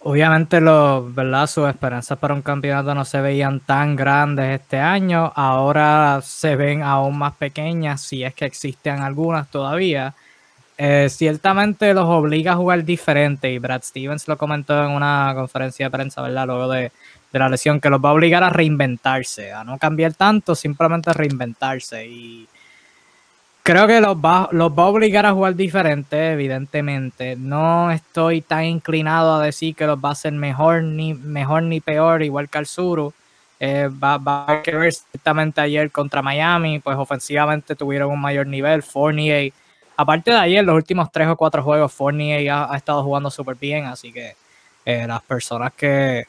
obviamente los, ¿verdad? sus esperanzas para un campeonato no se veían tan grandes este año. Ahora se ven aún más pequeñas, si es que existen algunas todavía. Eh, ciertamente los obliga a jugar diferente y Brad Stevens lo comentó en una conferencia de prensa, ¿verdad? Luego de, de la lesión que los va a obligar a reinventarse, a no cambiar tanto, simplemente a reinventarse. Y creo que los va, los va a obligar a jugar diferente, evidentemente. No estoy tan inclinado a decir que los va a hacer mejor ni, mejor ni peor, igual que al Suru. Eh, va, va, a ver ciertamente ayer contra Miami, pues ofensivamente tuvieron un mayor nivel. Fournier, aparte de ayer, los últimos tres o cuatro juegos, Fournier ha, ha estado jugando súper bien, así que eh, las personas que,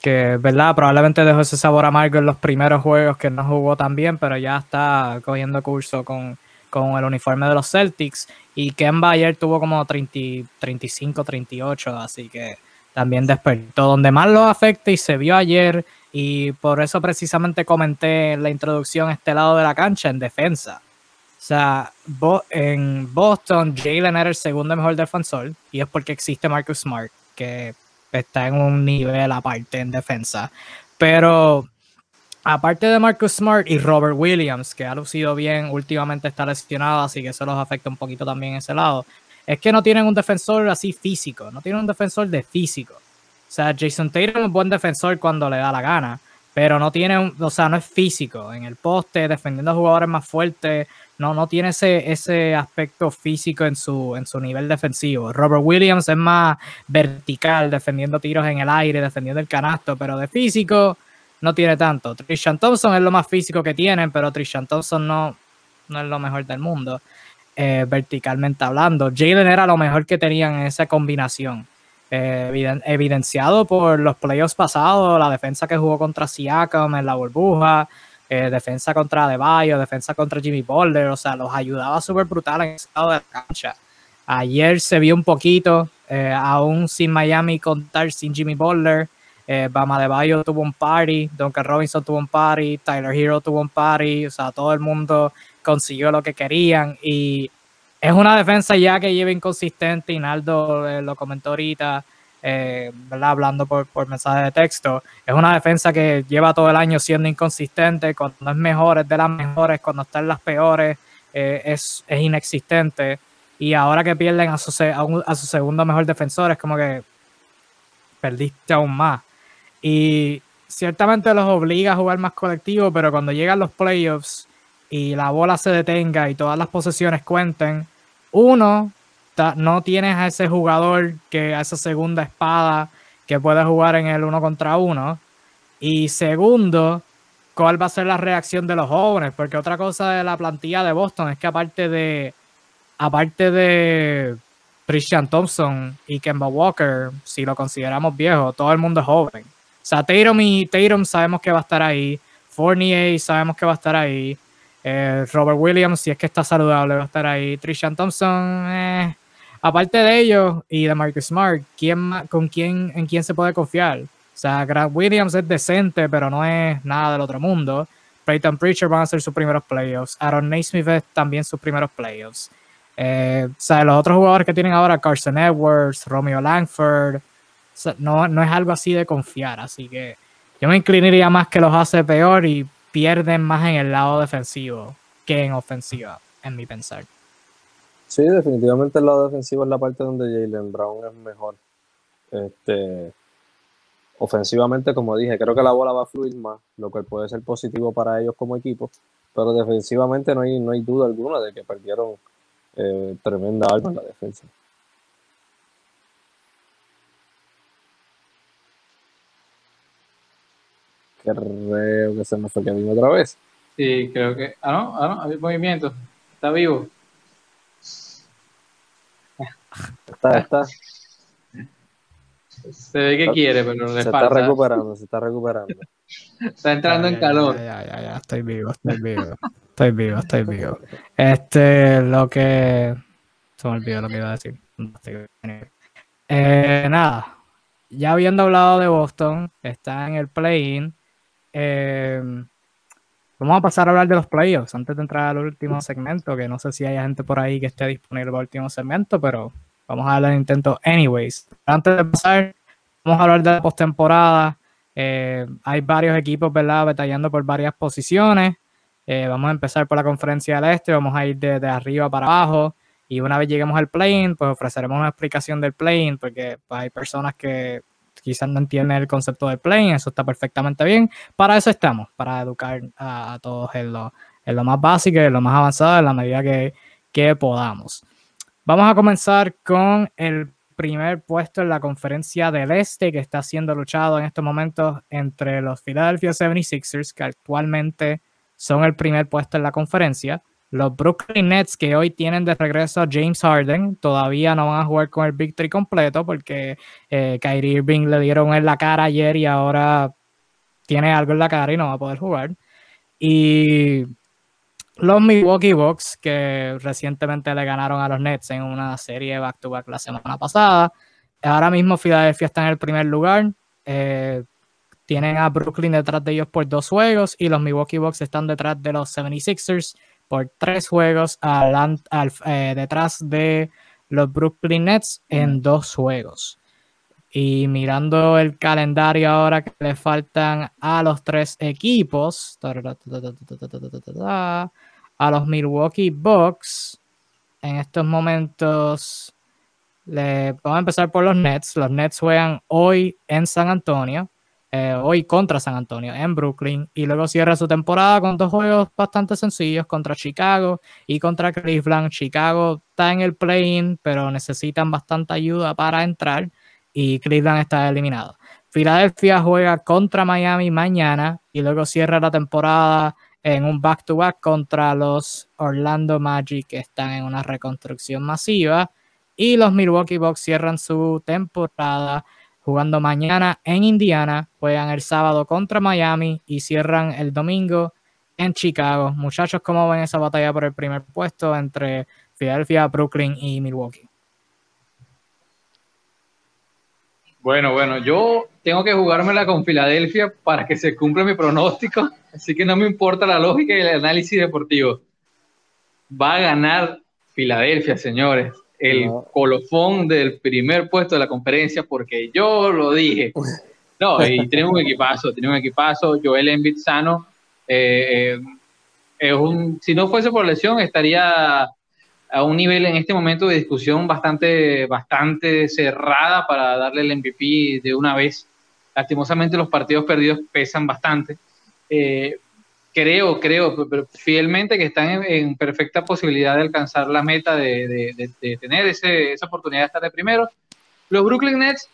que, ¿verdad? Probablemente dejó ese sabor amargo en los primeros juegos que no jugó tan bien, pero ya está cogiendo curso con, el uniforme de los Celtics. Y Kemba ayer tuvo como 30, 35, 38, así que también despertó. Donde más lo afecta y se vio ayer, y por eso precisamente comenté en la introducción este lado de la cancha, en defensa. O sea, en Boston, Jalen era el segundo mejor defensor, y es porque existe Marcus Smart, que está en un nivel aparte en defensa. Pero aparte de Marcus Smart y Robert Williams, que ha lucido bien, últimamente está lesionado, así que eso los afecta un poquito también ese lado. Es que no tienen un defensor así físico, no tienen un defensor de físico. O sea, Jason Tatum es un buen defensor cuando le da la gana, pero no tiene, un, o sea, no es físico en el poste, defendiendo a jugadores más fuertes, no, no tiene ese, ese aspecto físico en su, en su nivel defensivo. Robert Williams es más vertical, defendiendo tiros en el aire, defendiendo el canasto, pero de físico no tiene tanto. Trishan Thompson es lo más físico que tienen, pero Trishan Thompson no, no es lo mejor del mundo, eh, verticalmente hablando. Jalen era lo mejor que tenían en esa combinación. Eh, evidenciado por los playoffs pasados, la defensa que jugó contra Siakam en la burbuja, eh, defensa contra Adebayo, defensa contra Jimmy Boulder, o sea, los ayudaba súper brutal en ese lado de la cancha. Ayer se vio un poquito, aún sin Miami contar sin Jimmy Boulder. Bama Adebayo tuvo un party, Duncan Robinson tuvo un party, Tyler Hero tuvo un party, o sea, todo el mundo consiguió lo que querían y es una defensa ya que lleva inconsistente, y Naldo eh, lo comentó ahorita, eh, ¿verdad? hablando por, por, mensaje de texto. Es una defensa que lleva todo el año siendo inconsistente, cuando es mejor es de las mejores, cuando está en las peores eh, es, es, inexistente. Y ahora que pierden a su, a, su segundo mejor defensor, es como que perdiste aún más. Y ciertamente los obliga a jugar más colectivo, pero cuando llegan los playoffs y la bola se detenga y todas las posesiones cuenten, uno, no tienes a ese jugador que a esa segunda espada que puede jugar en el uno contra uno. Y segundo, ¿cuál va a ser la reacción de los jóvenes? Porque otra cosa de la plantilla de Boston es que aparte de aparte de Christian Thompson y Kemba Walker, si lo consideramos viejo, todo el mundo es joven. Sea, Tatum y Tatum sabemos que va a estar ahí. Fournier sabemos que va a estar ahí. Eh, Robert Williams, si es que está saludable, va a estar ahí. Trishan Thompson, eh. aparte de ellos y de Marcus Smart, ¿quién, ¿con quién, en quién se puede confiar? O sea, Grant Williams es decente, pero no es nada del otro mundo. Peyton Preacher van a ser sus primeros playoffs. Aaron Naismith es también sus primeros playoffs. Eh, o sea, los otros jugadores que tienen ahora, Carson Edwards, Romeo Langford, no, no es algo así de confiar. Así que yo me inclinaría más que los hace peor y pierden más en el lado defensivo que en ofensiva, en mi pensar. Sí, definitivamente el lado defensivo es la parte donde Jalen Brown es mejor. Este, ofensivamente, como dije, creo que la bola va a fluir más, lo cual puede ser positivo para ellos como equipo, pero defensivamente no hay, no hay duda alguna de que perdieron eh, tremenda arma en la defensa. Creo que se me fue Kevin otra vez. Sí, creo que. Ah, no, ah, no, hay movimiento. Está vivo. Está, está. Se ve que quiere, pero le Se falta. está recuperando, se está recuperando. Está entrando Ya, en ya, calor. Ya, ya, ya, ya, estoy vivo, estoy vivo. Estoy vivo, estoy vivo. Este, lo que. Se me olvidó lo que iba a decir. Eh, nada. Ya habiendo hablado de Boston, está en el play-in. Eh, vamos a pasar a hablar de los playoffs antes de entrar al último segmento, que no sé si hay gente por ahí que esté disponible para el último segmento, pero vamos a el intento anyways. Antes de pasar, vamos a hablar de la postemporada. Eh, hay varios equipos, ¿verdad? Batallando por varias posiciones. Eh, vamos a empezar por la conferencia del este, vamos a ir de, de arriba para abajo. Y una vez lleguemos al play-in, pues ofreceremos una explicación del play-in, porque pues, hay personas que quizás no entienden el concepto del play-in, eso está perfectamente bien. Para eso estamos, para educar a, a todos en lo, en lo más básico, en lo más avanzado, en la medida que, que podamos. Vamos a comenzar con el primer puesto en la conferencia del este que está siendo luchado en estos momentos entre los Philadelphia 76ers, que actualmente son el primer puesto en la conferencia. Los Brooklyn Nets, que hoy tienen de regreso a James Harden, todavía no van a jugar con el victory completo porque eh, Kyrie Irving le dieron en la cara ayer y ahora tiene algo en la cara y no va a poder jugar. Y los Milwaukee Bucks, que recientemente le ganaron a los Nets en una serie back-to-back la semana pasada. Ahora mismo Filadelfia está en el primer lugar. Eh, tienen a Brooklyn detrás de ellos por dos juegos y los Milwaukee Bucks están detrás de los 76ers por tres juegos al, al, eh, detrás de los Brooklyn Nets en dos juegos. Y mirando el calendario ahora que le faltan a los tres equipos, a los Milwaukee Bucks, en estos momentos, le, vamos a empezar por los Nets. Los Nets juegan hoy en San Antonio, eh, hoy contra San Antonio, en Brooklyn, y luego cierra su temporada con dos juegos bastante sencillos contra Chicago y contra Cleveland. Chicago está en el play-in, pero necesitan bastante ayuda para entrar y Cleveland está eliminado. Filadelfia juega contra Miami mañana y luego cierra la temporada en un back-to-back -back contra los Orlando Magic que están en una reconstrucción masiva y los Milwaukee Bucks cierran su temporada jugando mañana en Indiana, juegan el sábado contra Miami y cierran el domingo en Chicago. Muchachos, ¿cómo ven esa batalla por el primer puesto entre Filadelfia, Brooklyn y Milwaukee? Bueno, bueno, yo tengo que jugármela con Filadelfia para que se cumpla mi pronóstico, así que no me importa la lógica y el análisis deportivo. Va a ganar Filadelfia, señores, el no. colofón del primer puesto de la conferencia, porque yo lo dije. No, y tiene un equipazo, tiene un equipazo, Joel Embiid sano. Eh, es un, si no fuese por lesión, estaría a un nivel en este momento de discusión bastante, bastante cerrada para darle el MVP de una vez. Lastimosamente los partidos perdidos pesan bastante. Eh, creo, creo, fielmente que están en, en, perfecta posibilidad de alcanzar la meta de, de, de, de tener ese, esa oportunidad de estar de primero. Los Brooklyn Nets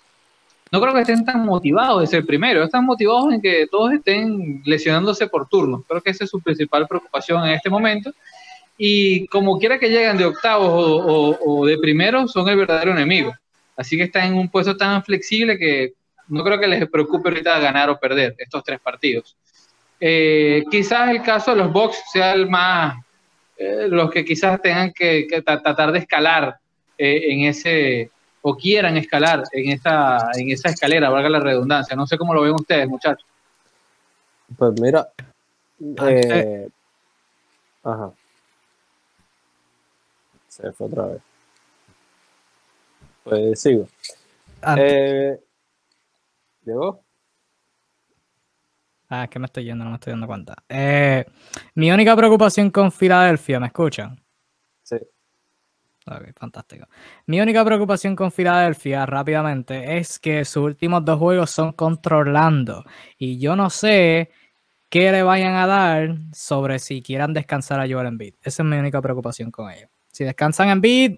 no creo que estén tan motivados de ser primero, están motivados en que todos estén lesionándose por turno. Creo que esa es su principal preocupación en este momento y como quiera que lleguen de octavos o, de primeros, son el verdadero enemigo. Así que están en un puesto tan flexible que no creo que les preocupe ahorita ganar o perder estos tres partidos. Eh, quizás el caso de los Bucks sea el más, eh, los que quizás tengan que, que tratar de escalar eh, en ese, o quieran escalar en esa, en esa escalera, valga la redundancia. No sé cómo lo ven ustedes, muchachos. Pues mira, eh, ajá. Se fue otra vez. Pues sigo. Eh, ¿Llegó? Ah, es que me estoy yendo, no me estoy dando cuenta. Eh, mi única preocupación con Filadelfia, ¿me escuchan? Sí. Ok, fantástico. Mi única preocupación con Filadelfia, rápidamente, es que sus últimos dos juegos son controlando. Y yo no sé qué le vayan a dar sobre si quieran descansar a Joel Embiid. Esa es mi única preocupación con ellos. Si descansan en Embiid,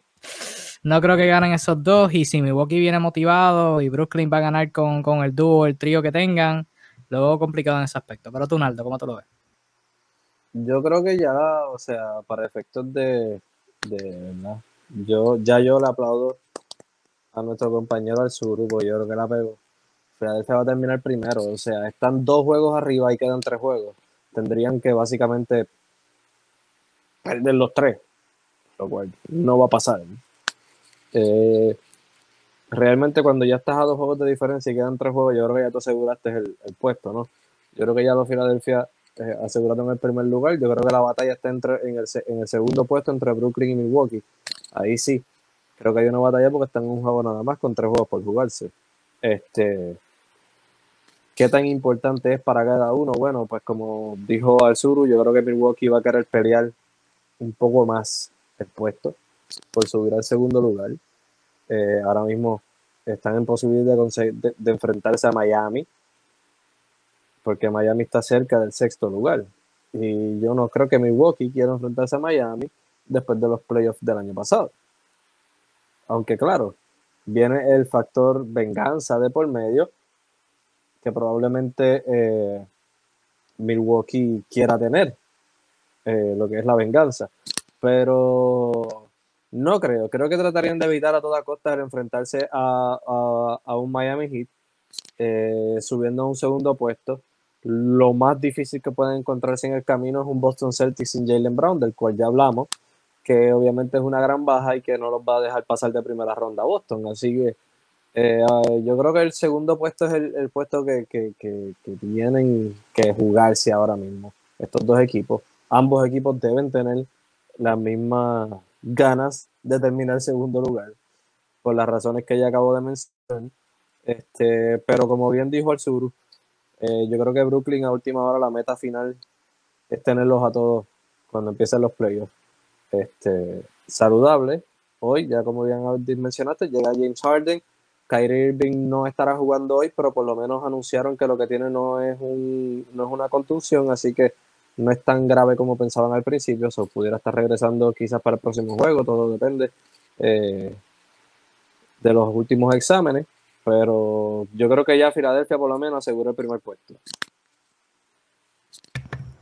no creo que ganen esos dos. Y si Milwaukee viene motivado y Brooklyn va a ganar con, con el dúo, el trío que tengan, lo veo complicado en ese aspecto. Pero tú, Naldo, ¿cómo tú lo ves? Yo creo que ya, o sea, para efectos de, de ¿verdad? Yo, ya yo le aplaudo a nuestro compañero al porque yo creo que la pego. Philadelphia va a terminar primero, o sea, están dos juegos arriba y quedan tres juegos. Tendrían que básicamente perder los tres, lo cual no va a pasar. Eh, realmente cuando ya estás a dos juegos de diferencia y quedan tres juegos, yo creo que ya tú aseguraste el, el puesto, ¿no? Yo creo que ya los Philadelphia eh, aseguraron el primer lugar. Yo creo que la batalla está entre, en, el, en el segundo puesto entre Brooklyn y Milwaukee. Ahí sí, creo que hay una batalla porque están en un juego nada más con tres juegos por jugarse. Este, ¿Qué tan importante es para cada uno? Bueno, pues como dijo Alzuru, yo creo que Milwaukee va a querer pelear un poco más el puesto por subir al segundo lugar. Eh, ahora mismo están en posibilidad de, de, enfrentarse a Miami, porque Miami está cerca del sexto lugar. Y yo no creo que Milwaukee quiera enfrentarse a Miami después de los playoffs del año pasado. Aunque claro, viene el factor venganza de por medio, que probablemente eh, Milwaukee quiera tener, eh, lo que es la venganza. Pero no creo, creo que tratarían de evitar a toda costa el enfrentarse a, a, un Miami Heat, eh, subiendo a un segundo puesto. Lo más difícil que pueden encontrarse en el camino es un Boston Celtics sin Jalen Brown, del cual ya hablamos, que obviamente es una gran baja y que no los va a dejar pasar de primera ronda a Boston. Así que eh, yo creo que el segundo puesto es el, el puesto que, que, que, que, tienen que jugarse ahora mismo. Estos dos equipos. Ambos equipos deben tener las mismas ganas de terminar segundo lugar, por las razones que ya acabo de mencionar. Este, pero como bien dijo Alzuru, eh, yo creo que Brooklyn a última hora la meta final es tenerlos a todos cuando empiecen los playoffs este, saludable. Hoy, ya como bien mencionaste, llega James Harden. Kyrie Irving no estará jugando hoy, pero por lo menos anunciaron que lo que tiene no es, un, no es una contusión, así que no es tan grave como pensaban al principio. O pudiera estar regresando quizás para el próximo juego, todo depende eh, de los últimos exámenes. Pero yo creo que ya Filadelfia por lo menos asegura el primer puesto.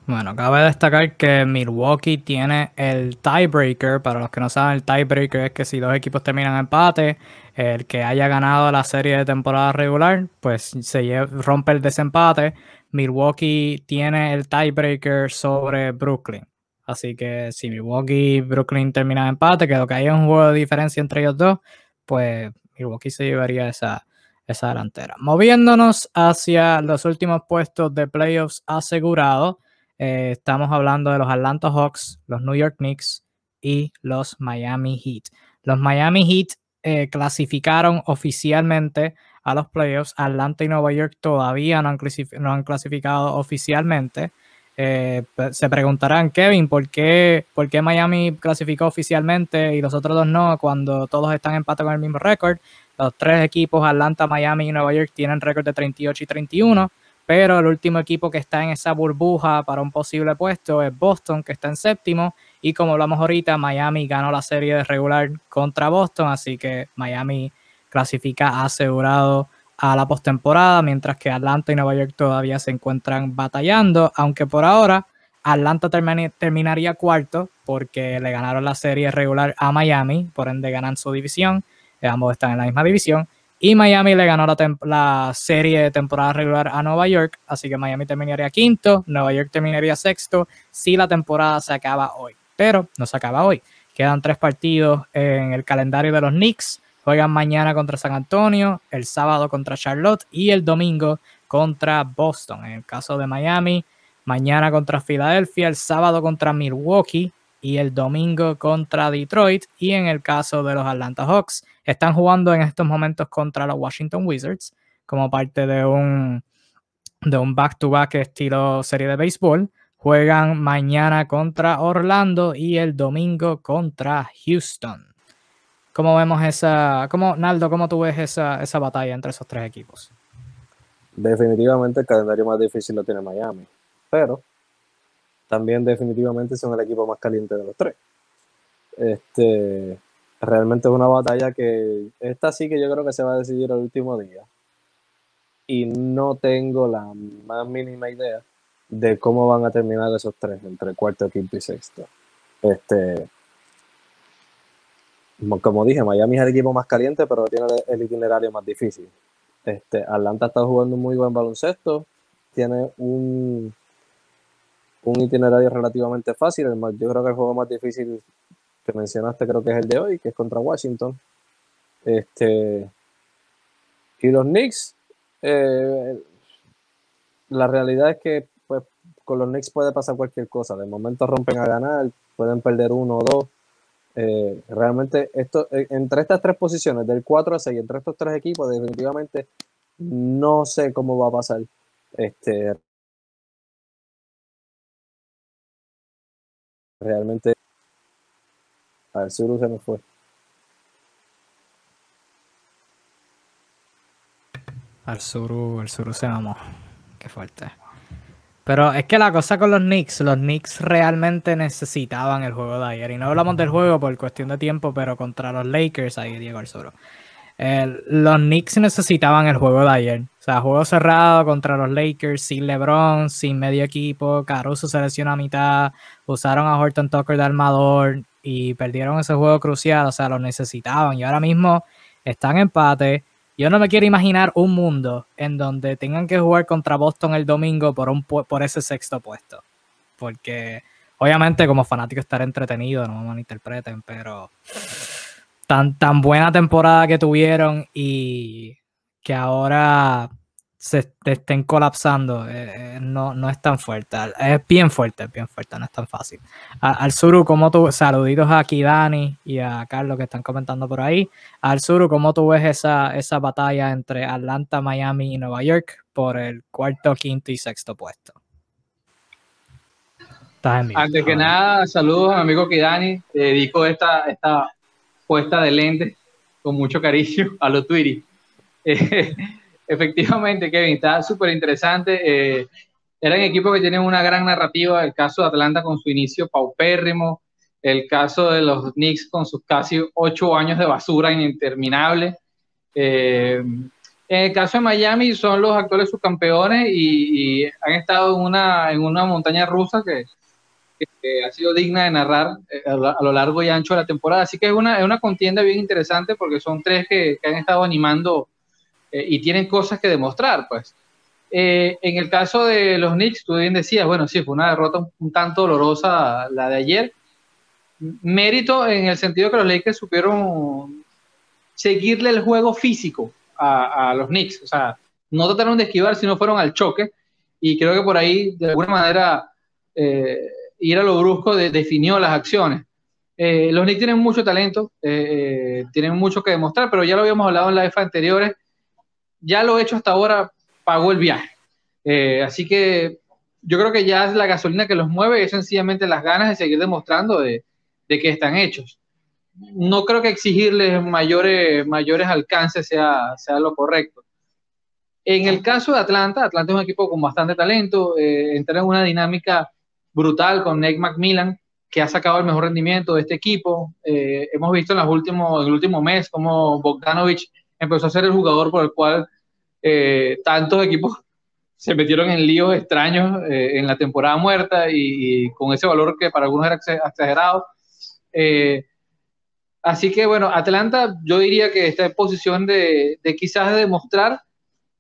Bueno, cabe destacar que Milwaukee tiene el tiebreaker. Para los que no saben, el tiebreaker es que si dos equipos terminan empate, el que haya ganado la serie de temporada regular, pues se rompe el desempate. Milwaukee tiene el tiebreaker sobre Brooklyn. Así que si Milwaukee y Brooklyn terminan empate, que lo que hay es un juego de diferencia entre ellos dos, pues Milwaukee se llevaría esa, esa delantera. Moviéndonos hacia los últimos puestos de playoffs asegurados. Eh, estamos hablando de los Atlanta Hawks, los New York Knicks y los Miami Heat. Los Miami Heat eh, clasificaron oficialmente a los playoffs. Atlanta y Nueva York todavía no han, clasificado oficialmente. Eh, se preguntarán, Kevin, ¿por qué, ¿por qué Miami clasificó oficialmente y los otros dos no cuando todos están empate con el mismo récord? Los tres equipos, Atlanta, Miami y Nueva York, tienen récord de 38 y 31 pero el último equipo que está en esa burbuja para un posible puesto es Boston, que está en séptimo, y como hablamos ahorita, Miami ganó la serie de regular contra Boston, así que Miami clasifica asegurado a la postemporada, mientras que Atlanta y Nueva York todavía se encuentran batallando, aunque por ahora Atlanta terminaría cuarto porque le ganaron la serie regular a Miami, por ende ganan su división, ambos están en la misma división, y Miami le ganó la, la, serie de temporada regular a Nueva York, así que Miami terminaría quinto, Nueva York terminaría sexto si la temporada se acaba hoy. Pero no se acaba hoy. Quedan tres partidos en el calendario de los Knicks. Juegan mañana contra San Antonio, el sábado contra Charlotte y el domingo contra Boston. En el caso de Miami, mañana contra Filadelfia, el sábado contra Milwaukee, y el domingo contra Detroit. Y en el caso de los Atlanta Hawks, están jugando en estos momentos contra los Washington Wizards como parte de un de un back-to-back estilo serie de béisbol. Juegan mañana contra Orlando y el domingo contra Houston. ¿Cómo vemos esa, cómo, Naldo, cómo tú ves esa, esa batalla entre esos tres equipos? Definitivamente el calendario más difícil lo tiene Miami, pero también definitivamente son el equipo más caliente de los tres. Este, realmente es una batalla que esta sí que yo creo que se va a decidir el último día. Y no tengo la más mínima idea de cómo van a terminar esos tres, entre cuarto, quinto y sexto. Este, como dije, Miami es el equipo más caliente, pero tiene el itinerario más difícil. Este, Atlanta está jugando un muy buen baloncesto, tiene un, un itinerario relativamente fácil. Yo creo que el juego más difícil que mencionaste creo que es el de hoy, que es contra Washington. Este, y los Knicks, eh, la realidad es que pues, con los Knicks puede pasar cualquier cosa. De momento rompen a ganar, pueden perder uno o dos. Eh, realmente, esto, eh, entre estas tres posiciones, del 4 a 6, entre estos tres equipos, definitivamente no sé cómo va a pasar. Este, realmente, al sur se me fue. Al sur, al sur se vamos. Qué fuerte. Pero es que la cosa con los Knicks, los Knicks realmente necesitaban el juego de ayer. Y no hablamos del juego por cuestión de tiempo, pero contra los Lakers, ahí Diego Arzuro. los Knicks necesitaban el juego de ayer. O sea, juego cerrado contra los Lakers, sin LeBron, sin medio equipo. Caruso se lesionó a mitad. Usaron a Horton Tucker de armador y perdieron ese juego crucial. O sea, lo necesitaban. Y ahora mismo están en empate yo no me quiero imaginar un mundo en donde tengan que jugar contra Boston el domingo por, un, por ese sexto puesto. Porque obviamente como fanático estar entretenido, no me malinterpreten, pero tan, tan buena temporada que tuvieron y que ahora se estén colapsando eh, eh, no, no es tan fuerte. Es bien fuerte, bien fuerte, no es tan fácil. al Suru, como tú, saluditos aquí Dani y a Carlos que están comentando por ahí. Al Suru, ¿cómo tú ves esa, esa batalla entre Atlanta, Miami y Nueva York por el cuarto, quinto y sexto puesto? Antes que nada, saludos a mi amigo Kidani. Te dedico esta, esta puesta de lente con mucho cariño a los Twitty. Efectivamente, Kevin, está súper interesante. Eh, eran equipos que tienen una gran narrativa. El caso de Atlanta con su inicio paupérrimo, el caso de los Knicks con sus casi ocho años de basura interminable. Eh, en el caso de Miami son los actuales subcampeones y, han estado en una, en una montaña rusa que, ha sido digna de narrar eh, a, lo largo y ancho de la temporada. Así que es una, es una contienda bien interesante porque son tres que, que han estado animando eh, y tienen cosas que demostrar, pues. Eh, en el caso de los Knicks, tú bien decías, bueno, sí, fue una derrota un, tanto dolorosa la de ayer. Mérito en el sentido que los Lakers supieron seguirle el juego físico a, los Knicks. O sea, no trataron de esquivar, sino fueron al choque. Y creo que por ahí, de alguna manera, eh, ir a lo brusco definió las acciones. los Knicks tienen mucho talento, tienen mucho que demostrar, pero ya lo habíamos hablado en EFA anteriores ya lo hecho hasta ahora pagó el viaje. Eh, así que yo creo que ya es la gasolina que los mueve, es sencillamente las ganas de seguir demostrando de, que están hechos. No creo que exigirles mayores, mayores alcances sea, sea lo correcto. En el caso de Atlanta, Atlanta es un equipo con bastante talento, eh, entra en una dinámica brutal con Nick McMillan, que ha sacado el mejor rendimiento de este equipo. Eh, hemos visto en, los últimos, en el último mes cómo Bogdanovich empezó a ser el jugador por el cual eh, tantos equipos se metieron en líos extraños eh, en la temporada muerta y, con ese valor que para algunos era exagerado. Eh, así que bueno, Atlanta yo diría que está en posición de, quizás demostrar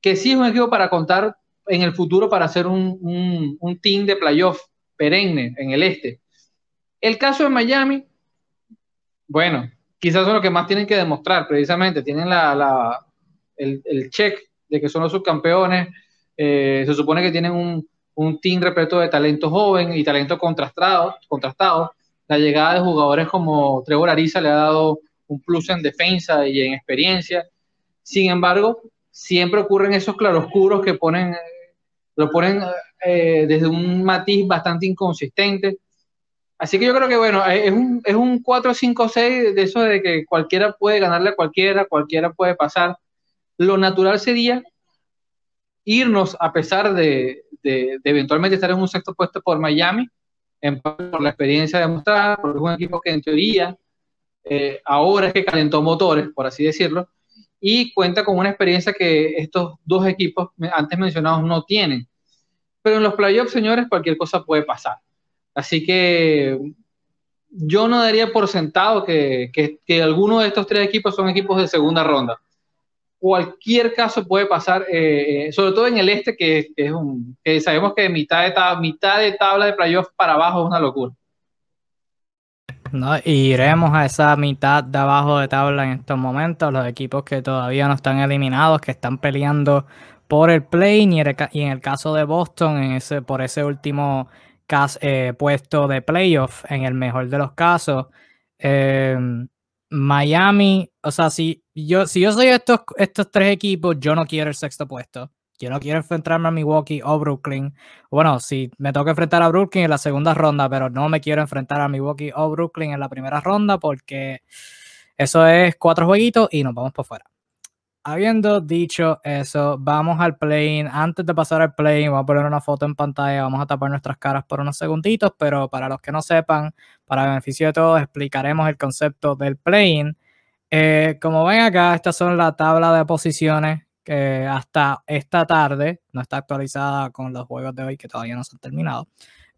que sí es un equipo para contar en el futuro para hacer un, un team de playoff perenne en el este. El caso de Miami, bueno, quizás son los que más tienen que demostrar, precisamente, tienen la, el, check de que son los subcampeones, eh, se supone que tienen un, un, team repleto de talento joven y talento contrastado, contrastado. La llegada de jugadores como Trevor Ariza le ha dado un plus en defensa y en experiencia. Sin embargo, siempre ocurren esos claroscuros que ponen, lo ponen eh, desde un matiz bastante inconsistente Así que yo creo que, bueno, es un, es un 4-5-6 de eso de que cualquiera puede ganarle a cualquiera, cualquiera puede pasar. Lo natural sería irnos a pesar de, de, eventualmente estar en un sexto puesto por Miami, por la experiencia demostrada, porque es un equipo que en teoría eh, ahora es que calentó motores, por así decirlo, y cuenta con una experiencia que estos dos equipos antes mencionados no tienen. Pero en los playoffs, señores, cualquier cosa puede pasar. Así que yo no daría por sentado que, que, que alguno de estos tres equipos son equipos de segunda ronda cualquier caso puede pasar, eh, eh, sobre todo en el este, que, es un, que sabemos que mitad de, tabla, mitad de tabla de playoff para abajo es una locura. No, iremos a esa mitad de abajo de tabla en estos momentos, los equipos que todavía no están eliminados, que están peleando por el play y, en el caso de Boston, en ese, por ese último eh, puesto de playoff, en el mejor de los casos. Miami, o sea, si yo, si yo soy estos, estos tres equipos, yo no quiero el sexto puesto. Yo no quiero enfrentarme a Milwaukee o Brooklyn. Bueno, si me toca enfrentar a Brooklyn en la segunda ronda, pero no me quiero enfrentar a Milwaukee o Brooklyn en la primera ronda porque eso es cuatro jueguitos y nos vamos por fuera. Habiendo dicho eso, vamos al play Antes de pasar al play vamos a poner una foto en pantalla, vamos a tapar nuestras caras por unos segunditos, pero para los que no sepan, para beneficio de todos, explicaremos el concepto del play eh, como ven acá, estas son la tabla de posiciones que hasta esta tarde no está actualizada con los juegos de hoy que todavía no se han terminado.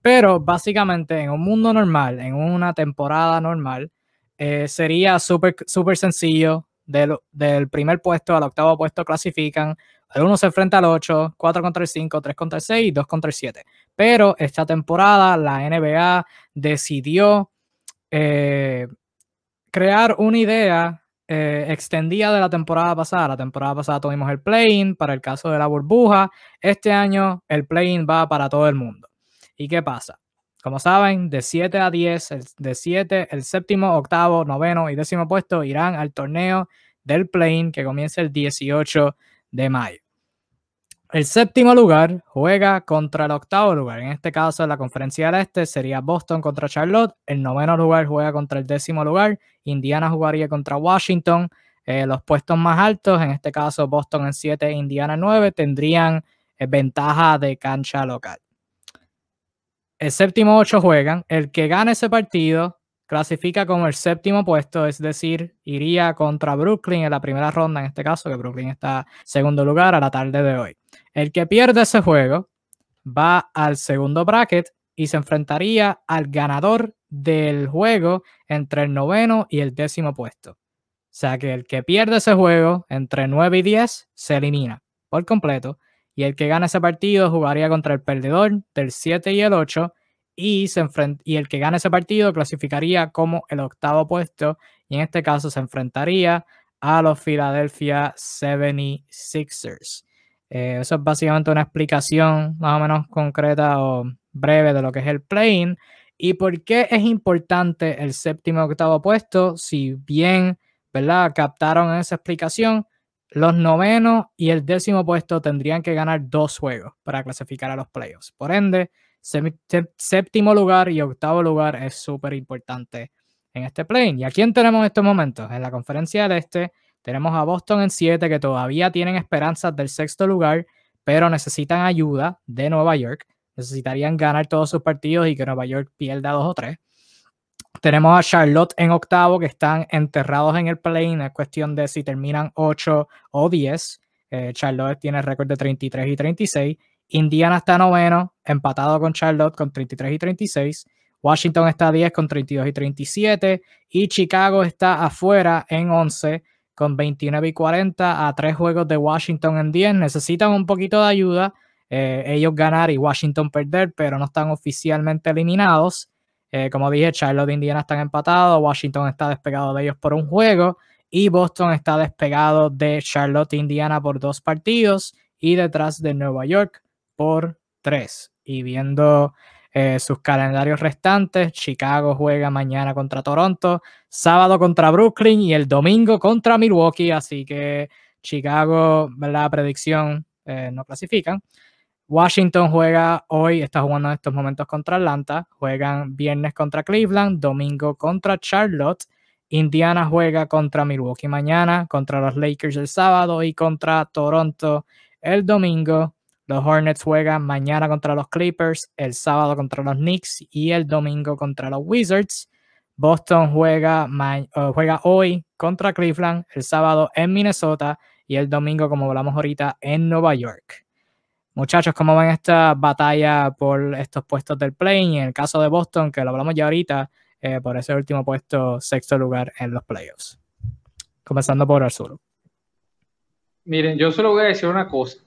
Pero básicamente en un mundo normal, en una temporada normal, eh, sería súper super sencillo del, primer puesto al octavo puesto clasifican. El 1 se enfrenta al 8, 4 contra el 5, 3 contra el 6 y 2 contra el 7. Pero esta temporada la NBA decidió eh, crear una idea eh, extendida de la temporada pasada. La temporada pasada tuvimos el play-in para el caso de la burbuja. Este año el play-in va para todo el mundo. ¿Y qué pasa? Como saben, de 7 a 10, el, de 7, el séptimo, octavo, noveno y décimo puesto irán al torneo del play que comienza el 18 de mayo. El séptimo lugar juega contra el octavo lugar. En este caso, la conferencia del este sería Boston contra Charlotte. El noveno lugar juega contra el décimo lugar. Indiana jugaría contra Washington. Eh, los puestos más altos, en este caso Boston en 7, Indiana en 9, tendrían eh, ventaja de cancha local el séptimo ocho juegan, el que gane ese partido clasifica como el séptimo puesto, es decir, iría contra Brooklyn en la primera ronda, en este caso, que Brooklyn está segundo lugar a la tarde de hoy. El que pierde ese juego va al segundo bracket y se enfrentaría al ganador del juego entre el noveno y el décimo puesto. O sea que el que pierde ese juego entre 9 y 10 se elimina por completo y el que gana ese partido jugaría contra el perdedor del 7 y el 8 y, y el que gana ese partido clasificaría como el octavo puesto y en este caso se enfrentaría a los Philadelphia 76ers. Eh, eso es básicamente una explicación más o menos concreta o breve de lo que es el play y por qué es importante el séptimo octavo puesto. Si bien, ¿verdad? Captaron esa explicación, los novenos y el décimo puesto tendrían que ganar dos juegos para clasificar a los playoffs. Por ende, séptimo lugar y octavo lugar es súper importante en este play. ¿Y a quién tenemos en estos momentos? En la conferencia del Este tenemos a Boston en 7 que todavía tienen esperanzas del sexto lugar, pero necesitan ayuda de Nueva York. Necesitarían ganar todos sus partidos y que Nueva York pierda dos o tres. Tenemos a Charlotte en octavo, que están enterrados en el play. Es cuestión de si terminan 8 o 10. Eh, Charlotte tiene récord de 33 y 36. Indiana está noveno, empatado con Charlotte con 33 y 36. Washington está a 10 con 32 y 37. Y Chicago está afuera en 11 con 29 y 40 a tres juegos de Washington en 10. Necesitan un poquito de ayuda. Eh, ellos ganar y Washington perder, pero no están oficialmente eliminados. Eh, como dije, Charlotte e Indiana están empatados, Washington está despegado de ellos por un juego y Boston está despegado de Charlotte e Indiana por dos partidos y detrás de Nueva York por tres. Y viendo eh, sus calendarios restantes, Chicago juega mañana contra Toronto, sábado contra Brooklyn y el domingo contra Milwaukee, así que Chicago, la predicción, eh, no clasifican. Washington juega hoy, está jugando en estos momentos contra Atlanta, juegan viernes contra Cleveland, domingo contra Charlotte, Indiana juega contra Milwaukee mañana, contra los Lakers el sábado y contra Toronto el domingo. Los Hornets juegan mañana contra los Clippers, el sábado contra los Knicks y el domingo contra los Wizards. Boston juega, juega hoy contra Cleveland, el sábado en Minnesota y el domingo, como hablamos ahorita, en Nueva York. Muchachos, ¿cómo ven esta batalla por estos puestos del play? Y en el caso de Boston, que lo hablamos ya ahorita, eh, por ese último puesto, sexto lugar en los playoffs. Comenzando por Arturo. Miren, yo solo voy a decir una cosa.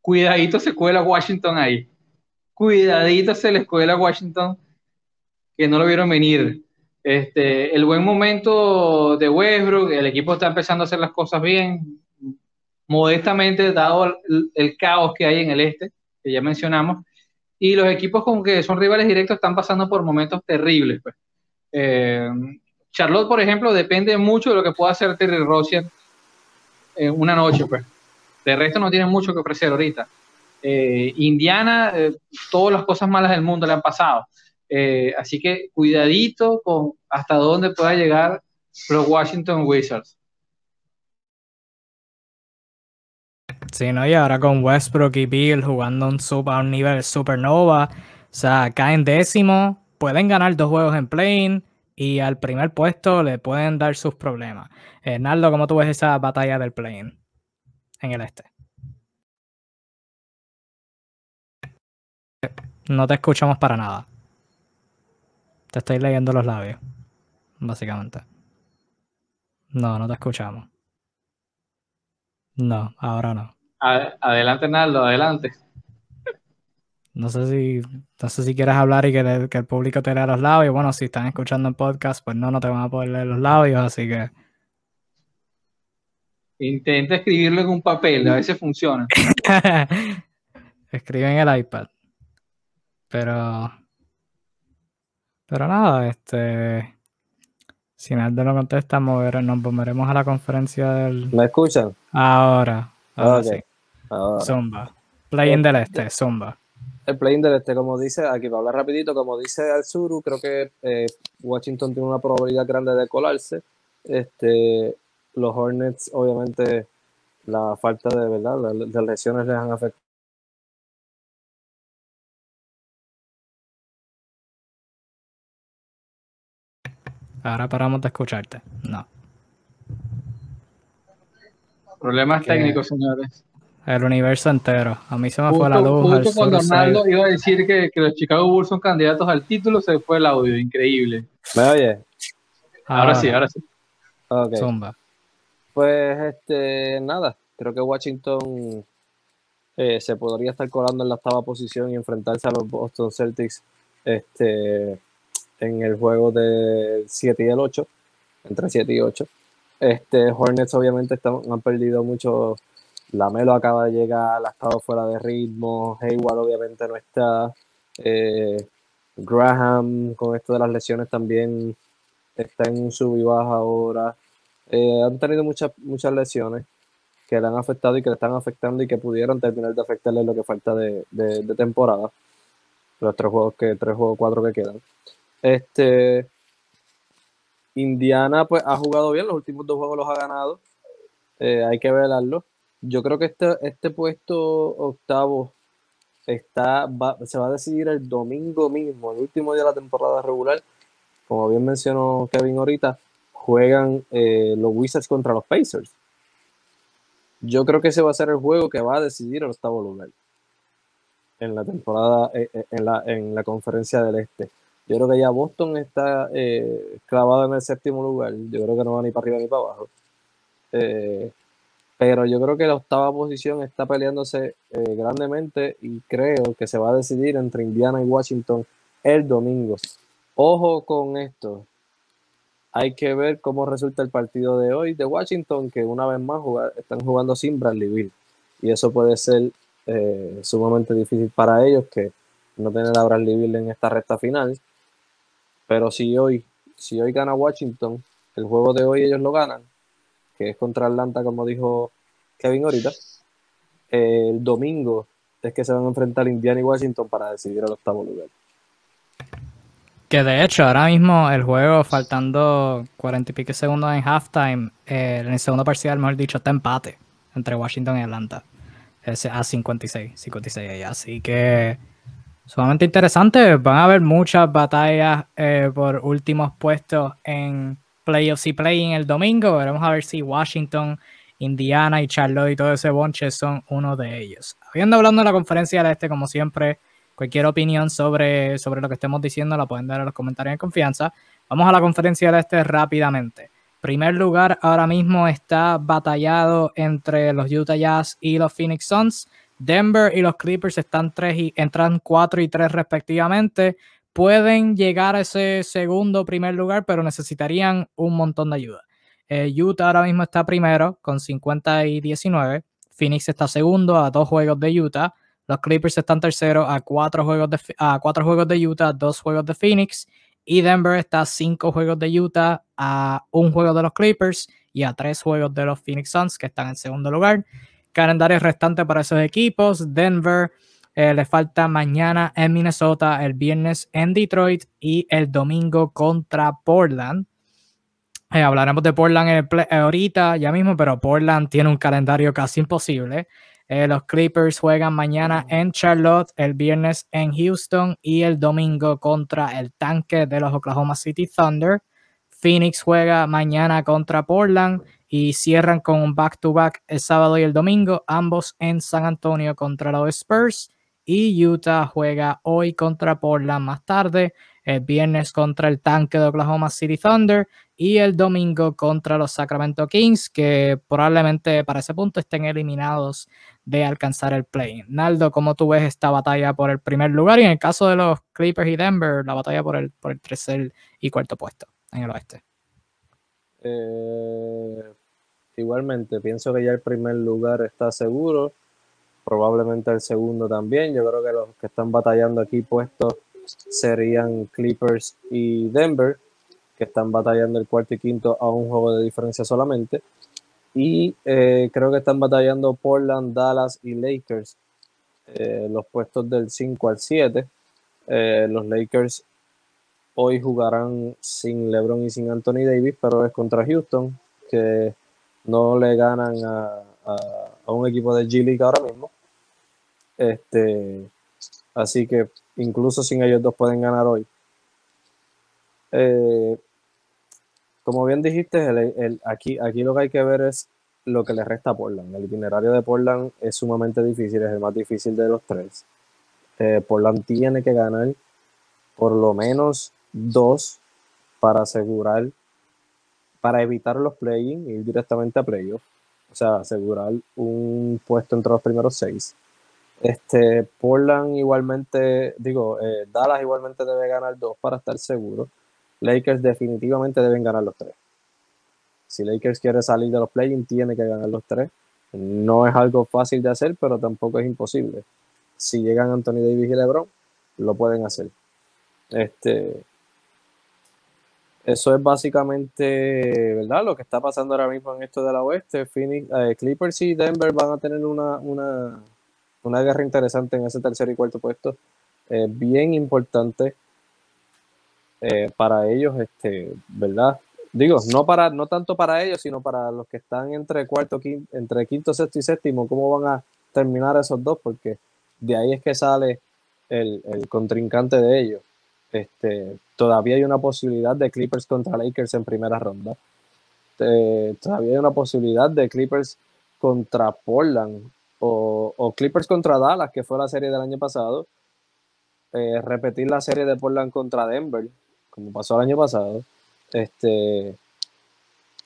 Cuidadito se cuela Washington ahí. Cuidadito se le escuela Washington que no lo vieron venir. Este, el buen momento de Westbrook, el equipo está empezando a hacer las cosas bien, modestamente dado el, caos que hay en el este, que ya mencionamos, y los equipos con que son rivales directos están pasando por momentos terribles. Pues. Eh, Charlotte, por ejemplo, depende mucho de lo que pueda hacer Terry Rozier en una noche. Pues. De resto no tiene mucho que ofrecer ahorita. Eh, Indiana, eh, todas las cosas malas del mundo le han pasado. así que cuidadito con hasta dónde pueda llegar los Washington Wizards. Sí, ¿no? Y ahora con Westbrook y Bill jugando un super, a un nivel supernova, o sea, caen décimo, pueden ganar dos juegos en plane y al primer puesto le pueden dar sus problemas. Eh, Naldo, ¿cómo tú ves esa batalla del plane en el este? No te escuchamos para nada. Te estoy leyendo los labios, básicamente. No, no te escuchamos. No, ahora no adelante, Naldo, adelante. No sé si, no sé si quieres hablar y que, el público te lea los labios. Bueno, si están escuchando en podcast, pues no, no te van a poder leer los labios, así que. Intenta escribirlo en un papel, a veces funciona. Escribe en el iPad. Pero. Pero nada, este. Si Naldo no contesta, mover, nos volveremos a la conferencia del. ¿Me escuchan? Ahora. Ahora sí. Zumba. Play-in del este, Zumba. El play-in del este, como dice, aquí va a hablar rapidito, como dice Alzuru, creo que eh, Washington tiene una probabilidad grande de colarse. Este, los Hornets, obviamente, la falta de verdad, las, lesiones les han afectado. Ahora paramos de escucharte. No. Problemas técnicos, señores. El universo entero. A mí se me fue la luz. Justo cuando Arnaldo iba a decir que, los Chicago Bulls son candidatos al título, se fue el audio. Increíble. ¿Me oye? Ahora, sí, ahora sí. Okay. Zumba. Pues, este, nada. Creo que Washington eh, se podría estar colando en la octava posición y enfrentarse a los Boston Celtics este, en el juego del 7 y el 8, entre 7 y 8. Este, Hornets obviamente han perdido mucho la Melo acaba de llegar, ha estado fuera de ritmo, Hayward obviamente no está, eh, Graham con esto de las lesiones también está en un sub y baja ahora. Eh, han tenido muchas, muchas lesiones que le han afectado y que le están afectando y que pudieron terminar de afectarle lo que falta de, temporada. Los tres juegos que, tres juegos, cuatro que quedan. Este Indiana pues ha jugado bien, los últimos dos juegos los ha ganado. Eh, hay que velarlo yo creo que este, este puesto octavo está, se va a decidir el domingo mismo, el último día de la temporada regular. Como bien mencionó Kevin ahorita, juegan eh, los Wizards contra los Pacers. Yo creo que ese va a ser el juego que va a decidir el octavo lugar en la temporada, eh, eh, en, la, en la conferencia del Este. Yo creo que ya Boston está clavado en el séptimo lugar. Yo creo que no va ni para arriba ni para abajo. Pero yo creo que la octava posición está peleándose eh, grandemente y creo que se va a decidir entre Indiana y Washington el domingo. Ojo con esto. Hay que ver cómo resulta el partido de hoy de Washington, que una vez más están jugando sin Bradley Bill. Y eso puede ser eh, sumamente difícil para ellos que no tener a Bradley Bill en esta recta final. Pero si hoy, si hoy gana Washington, el juego de hoy ellos lo ganan, que es contra Atlanta, como dijo Kevin ahorita. El domingo es que se van a enfrentar Indiana y Washington para decidir el octavo lugar. Que de hecho, ahora mismo el juego, faltando cuarenta y pico segundos en halftime, eh, en el segundo parcial, mejor dicho, está empate entre Washington y Atlanta. Es a 56, 56 Así que sumamente interesante. Van a haber muchas batallas eh, por últimos puestos en playoffs y play el domingo. Veremos a ver si Washington, Indiana y Charlotte y todo ese bonche son uno de ellos. Habiendo hablando de la conferencia del este, como siempre, Cualquier opinión sobre, sobre lo que estemos diciendo la pueden dar en los comentarios de confianza. Vamos a la conferencia del este rápidamente. Primer lugar ahora mismo está batallado entre los Utah Jazz y los Phoenix Suns. Denver y los Clippers están tres y entran 4 y 3 respectivamente. Pueden llegar a ese segundo primer lugar, pero necesitarían un montón de ayuda. Eh, Utah ahora mismo está primero con 50 y 19. Phoenix está segundo a dos juegos de Utah. Los Clippers están terceros a cuatro juegos de, a cuatro juegos de Utah, dos juegos de Phoenix. Y Denver está a cinco juegos de Utah, a un juego de los Clippers y a tres juegos de los Phoenix Suns, que están en segundo lugar. Calendario restante para esos equipos. Denver eh, le falta mañana en Minnesota, el viernes en Detroit y el domingo contra Portland. Eh, hablaremos de Portland ahorita, ya mismo, pero Portland tiene un calendario casi imposible. Eh, los Clippers juegan mañana en Charlotte, el viernes en Houston y el domingo contra el tanque de los Oklahoma City Thunder. Phoenix juega mañana contra Portland y cierran con un back-to-back el sábado y el domingo, ambos en San Antonio contra los Spurs. Y Utah juega hoy contra Portland más tarde, el viernes contra el tanque de Oklahoma City Thunder y el domingo contra los Sacramento Kings, que probablemente para ese punto estén eliminados de alcanzar el play. Naldo, ¿cómo tú ves esta batalla por el primer lugar? Y en el caso de los Clippers y Denver, la batalla por el, por el tercer y cuarto puesto en el oeste. Eh, igualmente, pienso que ya el primer lugar está seguro. Probablemente el segundo también. Yo creo que los que están batallando aquí puestos serían Clippers y Denver, que están batallando el cuarto y quinto a un juego de diferencia solamente. Y eh, creo que están batallando Portland, Dallas y Lakers. Eh, los puestos del 5 al 7. Eh, los Lakers hoy jugarán sin LeBron y sin Anthony Davis, pero es contra Houston, que no le ganan a, un equipo de G League ahora mismo. Este, así que incluso sin ellos dos pueden ganar hoy. Como bien dijiste, aquí, aquí lo que hay que ver es lo que le resta a Portland. El itinerario de Portland es sumamente difícil, es el más difícil de los tres. Eh, Portland tiene que ganar por lo menos dos para asegurar, para evitar los play-in y ir directamente a playoff. O sea, asegurar un puesto entre los primeros seis. Este, Portland igualmente, digo, eh, Dallas igualmente debe ganar dos para estar seguro. Lakers definitivamente deben ganar los tres. Si Lakers quiere salir de los play tiene que ganar los tres. No es algo fácil de hacer, pero tampoco es imposible. Si llegan Anthony Davis y LeBron, lo pueden hacer. Este, eso es básicamente, ¿verdad? Lo que está pasando ahora mismo en esto de la oeste. Phoenix, eh, Clippers y Denver van a tener una, una, una guerra interesante en ese tercer y cuarto puesto. bien importante eh, para ellos, este, ¿verdad? Digo, no para, no tanto para ellos, sino para los que están entre cuarto, quinto, entre quinto, sexto y séptimo, cómo van a terminar esos dos, porque de ahí es que sale el, contrincante de ellos. Este, todavía hay una posibilidad de Clippers contra Lakers en primera ronda. Eh, todavía hay una posibilidad de Clippers contra Portland o, Clippers contra Dallas, que fue la serie del año pasado. Eh, repetir la serie de Portland contra Denver, como pasó el año pasado. Este,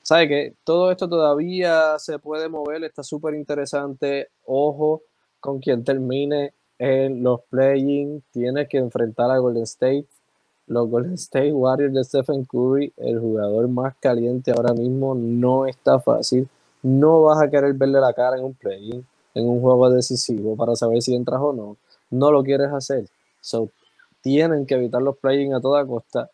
sabe que todo esto todavía se puede mover, está súper interesante. Ojo con quien termine en los playing, tiene que enfrentar a Golden State. Los Golden State Warriors de Stephen Curry, el jugador más caliente ahora mismo, no está fácil. No vas a querer verle la cara en un playing, en un juego decisivo para saber si entras o no. No lo quieres hacer. So, tienen que evitar los playing a toda costa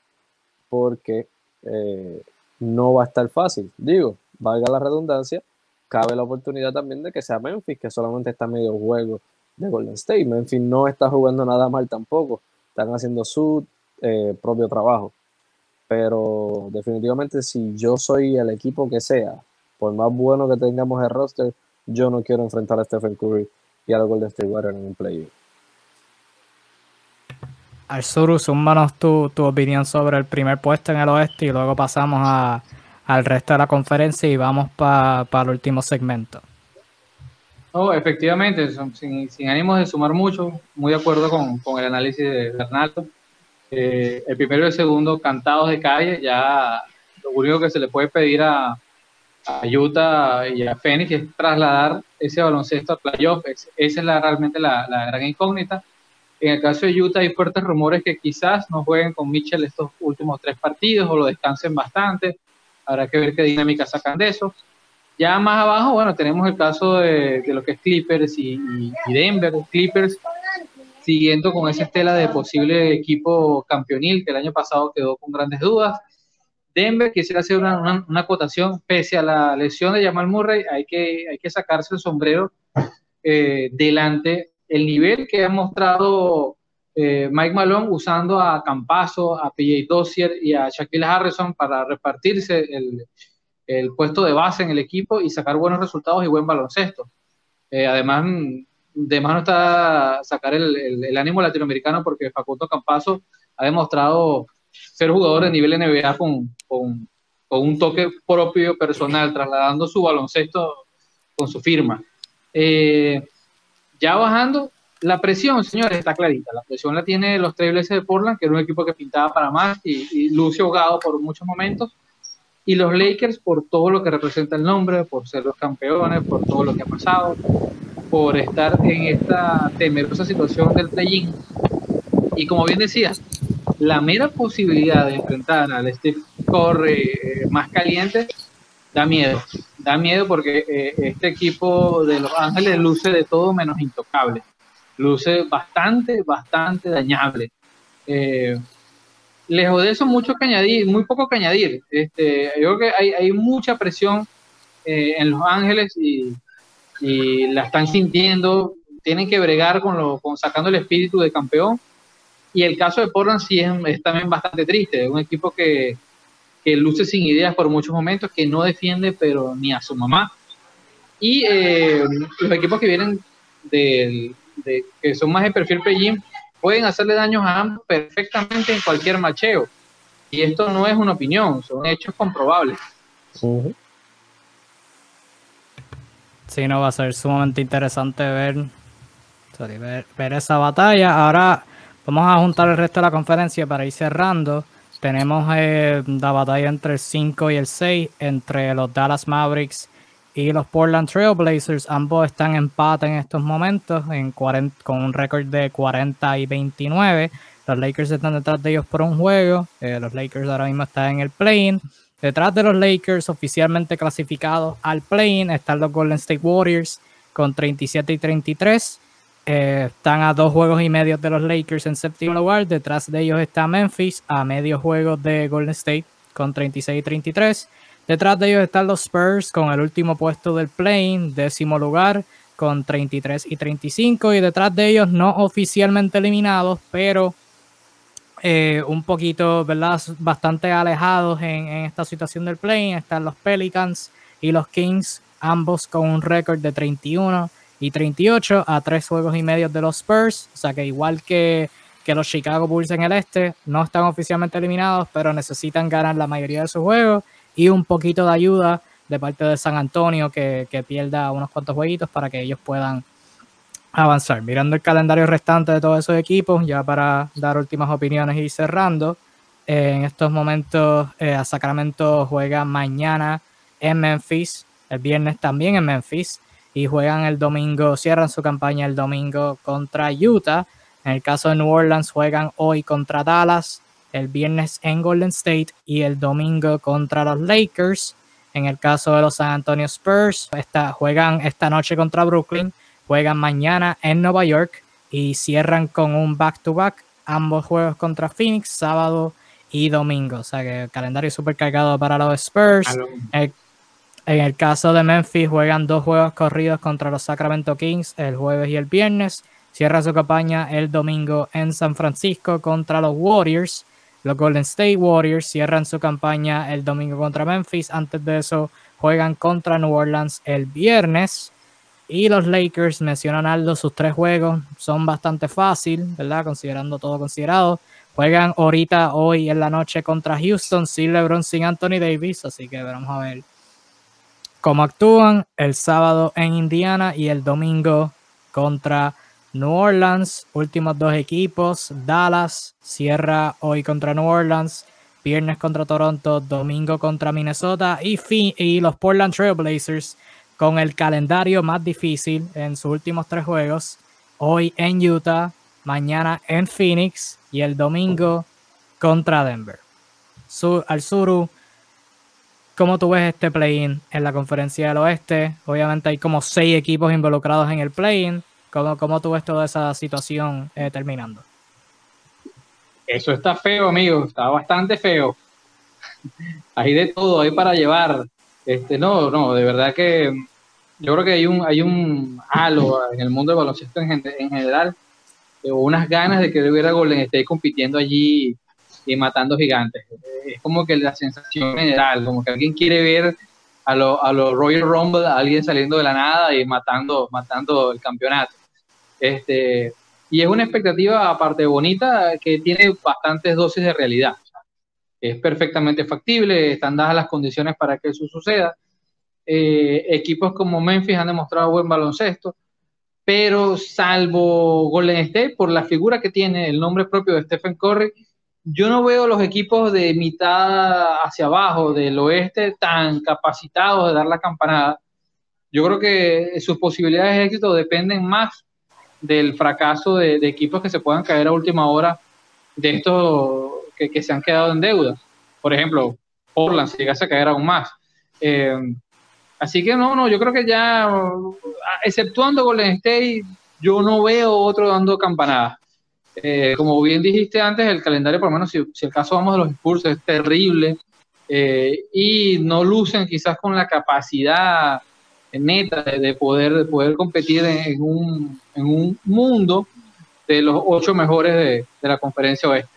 porque eh, no va a estar fácil. Digo, valga la redundancia, cabe la oportunidad también de que sea Memphis, que solamente está medio juego de Golden State. Memphis no está jugando nada mal tampoco. Están haciendo su eh, propio trabajo. Pero definitivamente si yo soy el equipo que sea, por más bueno que tengamos el roster, yo no quiero enfrentar a Stephen Curry y a los Golden State Warriors en un play. Arzuru, súmanos tu, tu opinión sobre el primer puesto en el oeste y luego pasamos a, al resto de la conferencia y vamos para el último segmento. Oh, efectivamente, sin, sin ánimos de sumar mucho, muy de acuerdo con, con el análisis de Bernardo. Eh, el primero y el segundo cantados de calle, ya lo único que se le puede pedir a, a Utah y a Phoenix es trasladar ese baloncesto a playoff. esa es la, realmente la, la, gran incógnita. En el caso de Utah hay fuertes rumores que quizás no jueguen con Mitchell estos últimos tres partidos o lo descansen bastante. Habrá que ver qué dinámica sacan de eso. Ya más abajo, bueno, tenemos el caso de, de lo que es Clippers y, y, Denver. Clippers siguiendo con esa estela de posible equipo campeonil que el año pasado quedó con grandes dudas. Denver quisiera hacer una, una, una acotación, pese a la lesión de Jamal Murray, hay que, hay que sacarse el sombrero eh, delante el nivel que ha mostrado eh, Mike Malone usando a Campaso, a PJ Dossier y a Shaquille Harrison para repartirse el, el puesto de base en el equipo y sacar buenos resultados y buen baloncesto. Eh, además, de más no está sacar el, el, ánimo latinoamericano porque Facundo Campaso ha demostrado ser jugador de nivel NBA con, con, con, un toque propio personal, trasladando su baloncesto con su firma. Eh, ya bajando, la presión, señores, está clarita. La presión la tiene los Trailblazers de Portland, que era un equipo que pintaba para más y, y luce ahogado por muchos momentos y los Lakers por todo lo que representa el nombre, por ser los campeones, por todo lo que ha pasado, por estar en esta temerosa situación del play-in. Y como bien decías, la mera posibilidad de enfrentar al Steve Curry eh, más caliente da miedo. Da miedo porque eh, este equipo de Los Ángeles luce de todo menos intocable. Luce bastante, bastante dañable. Eh, lejos de eso, mucho que añadir, muy poco que añadir. Este, yo creo que hay, hay mucha presión eh, en Los Ángeles y, y, la están sintiendo. Tienen que bregar con, lo, con sacando el espíritu de campeón. Y el caso de Portland sí es, es también bastante triste. Es un equipo que, que, luce sin ideas por muchos momentos, que no defiende, pero ni a su mamá. Y eh, los equipos que vienen del, de, que son más de perfil play pueden hacerle daños a ambos perfectamente en cualquier macheo. Y esto no es una opinión, son hechos comprobables. Uh -huh. Sí, no va a ser sumamente interesante ver, sorry, ver, ver, esa batalla. Ahora vamos a juntar el resto de la conferencia para ir cerrando. Tenemos eh, la batalla entre el 5 y el 6, entre los Dallas Mavericks y los Portland Trailblazers. Ambos están en empate en estos momentos en 40, con un récord de 40 y 29. Los Lakers están detrás de ellos por un juego. Eh, los Lakers ahora mismo están en el play-in. Detrás de los Lakers oficialmente clasificados al play-in están los Golden State Warriors con 37 y 33. Eh, están a dos juegos y medio de los Lakers en séptimo lugar. Detrás de ellos está Memphis a medio juego de Golden State con 36 y 33. Detrás de ellos están los Spurs con el último puesto del play, décimo lugar con 33 y 35. Y detrás de ellos no oficialmente eliminados, pero eh, un poquito, ¿verdad? Bastante alejados en, en esta situación del play. Están los Pelicans y los Kings, ambos con un récord de 31 y 38 a tres juegos y medio de los Spurs. O sea que igual que, que los Chicago Bulls en el este, no están oficialmente eliminados, pero necesitan ganar la mayoría de sus juegos y un poquito de ayuda de parte de San Antonio que, que pierda unos cuantos jueguitos para que ellos puedan avanzar. Mirando el calendario restante de todos esos equipos, ya para dar últimas opiniones y cerrando, eh, en estos momentos eh, a Sacramento juega mañana en Memphis, el viernes también en Memphis, y juegan el domingo, cierran su campaña el domingo contra Utah. En el caso de New Orleans juegan hoy contra Dallas, el viernes en Golden State y el domingo contra los Lakers. En el caso de los San Antonio Spurs, esta, juegan esta noche contra Brooklyn, juegan mañana en Nueva York y cierran con un back-to-back -back, ambos juegos contra Phoenix, sábado y domingo. O sea que el calendario súper cargado para los Spurs. El, En el caso de Memphis, juegan dos juegos corridos contra los Sacramento Kings el jueves y el viernes. Cierra su campaña el domingo en San Francisco contra los Warriors. Los Golden State Warriors cierran su campaña el domingo contra Memphis. Antes de eso, juegan contra New Orleans el viernes. Y los Lakers, mencionan Aldo, sus tres juegos son bastante fácil, ¿verdad? Considerando todo considerado. Juegan ahorita, hoy en la noche contra Houston, sin LeBron, sin Anthony Davis. Así que vamos a ver cómo actúan. El sábado en Indiana y el domingo contra New Orleans. Últimos dos equipos. Dallas cierra hoy contra New Orleans. Viernes contra Toronto. Domingo contra Minnesota. Y, y los Portland Trailblazers con el calendario más difícil en sus últimos tres juegos. Hoy en Utah, mañana en Phoenix y el domingo contra Denver. al Suru, ¿cómo tú ves este play-in en la conferencia del oeste? Obviamente hay como seis equipos involucrados en el play-in. ¿Cómo, ¿Cómo, tú ves toda esa situación eh, terminando? Eso está feo, amigo. Está bastante feo. Hay de todo, hay para llevar. Este, no, no, de verdad que yo creo que hay un, hay un halo en el mundo del baloncesto en, en general, unas ganas de que hubiera Golden State compitiendo allí y matando gigantes. Es como que la sensación general, como que alguien quiere ver a los a lo Royal Rumble, a alguien saliendo de la nada y matando, matando el campeonato. Este, y es una expectativa aparte bonita que tiene bastantes dosis de realidad es perfectamente factible, están dadas las condiciones para que eso suceda. Eh, equipos como Memphis han demostrado buen baloncesto, pero salvo Golden State, por la figura que tiene el nombre propio de Stephen Curry, yo no veo los equipos de mitad hacia abajo del oeste tan capacitados de dar la campanada. Yo creo que sus posibilidades de éxito dependen más del fracaso de, equipos que se puedan caer a última hora de estos que, se han quedado en deuda. Por ejemplo, Portland se llegase a caer aún más. Eh, así que no, no, yo creo que ya, exceptuando Golden State, yo no veo otro dando campanadas. Eh, como bien dijiste antes, el calendario, por lo menos si, el caso vamos de los Spurs, es terrible eh, y no lucen quizás con la capacidad neta de, poder, de poder competir en, un, en, un, mundo de los ocho mejores de, de la conferencia oeste.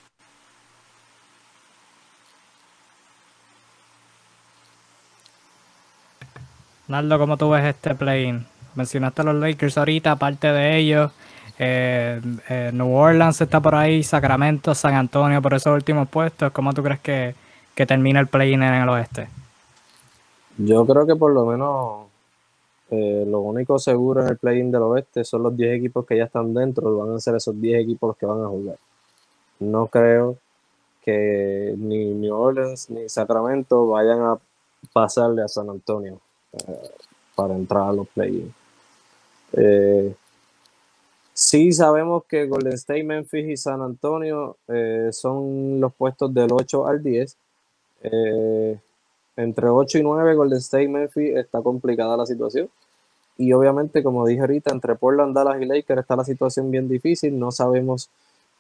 Naldo, ¿cómo tú ves este play-in? Mencionaste a los Lakers ahorita, aparte de ellos. Eh, eh, New Orleans está por ahí, Sacramento, San Antonio por esos últimos puestos. ¿Cómo tú crees que, termina el play-in en el oeste? Yo creo que por lo menos eh, lo único seguro en el play-in del oeste son los 10 equipos que ya están dentro, van a ser esos 10 equipos los que van a jugar. No creo que ni New Orleans ni Sacramento vayan a pasarle a San Antonio para entrar a los play eh, sí sabemos que Golden State, Memphis y San Antonio eh, son los puestos del 8 al 10. Eh, entre 8 y 9 Golden State, Memphis está complicada la situación. Y obviamente, como dije ahorita, entre Portland, Dallas y Lakers está la situación bien difícil. No sabemos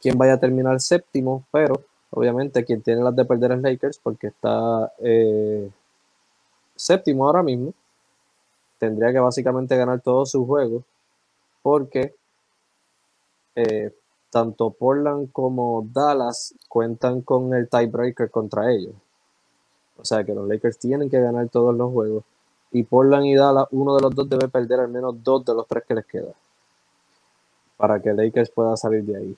quién vaya a terminar séptimo, pero obviamente quien tiene las de perder es Lakers porque está séptimo ahora mismo tendría que básicamente ganar todos sus juegos porque eh, tanto Portland como Dallas cuentan con el tiebreaker contra ellos. O sea que los Lakers tienen que ganar todos los juegos y Portland y Dallas, uno de los dos debe perder al menos dos de los tres que les queda para que Lakers pueda salir de ahí.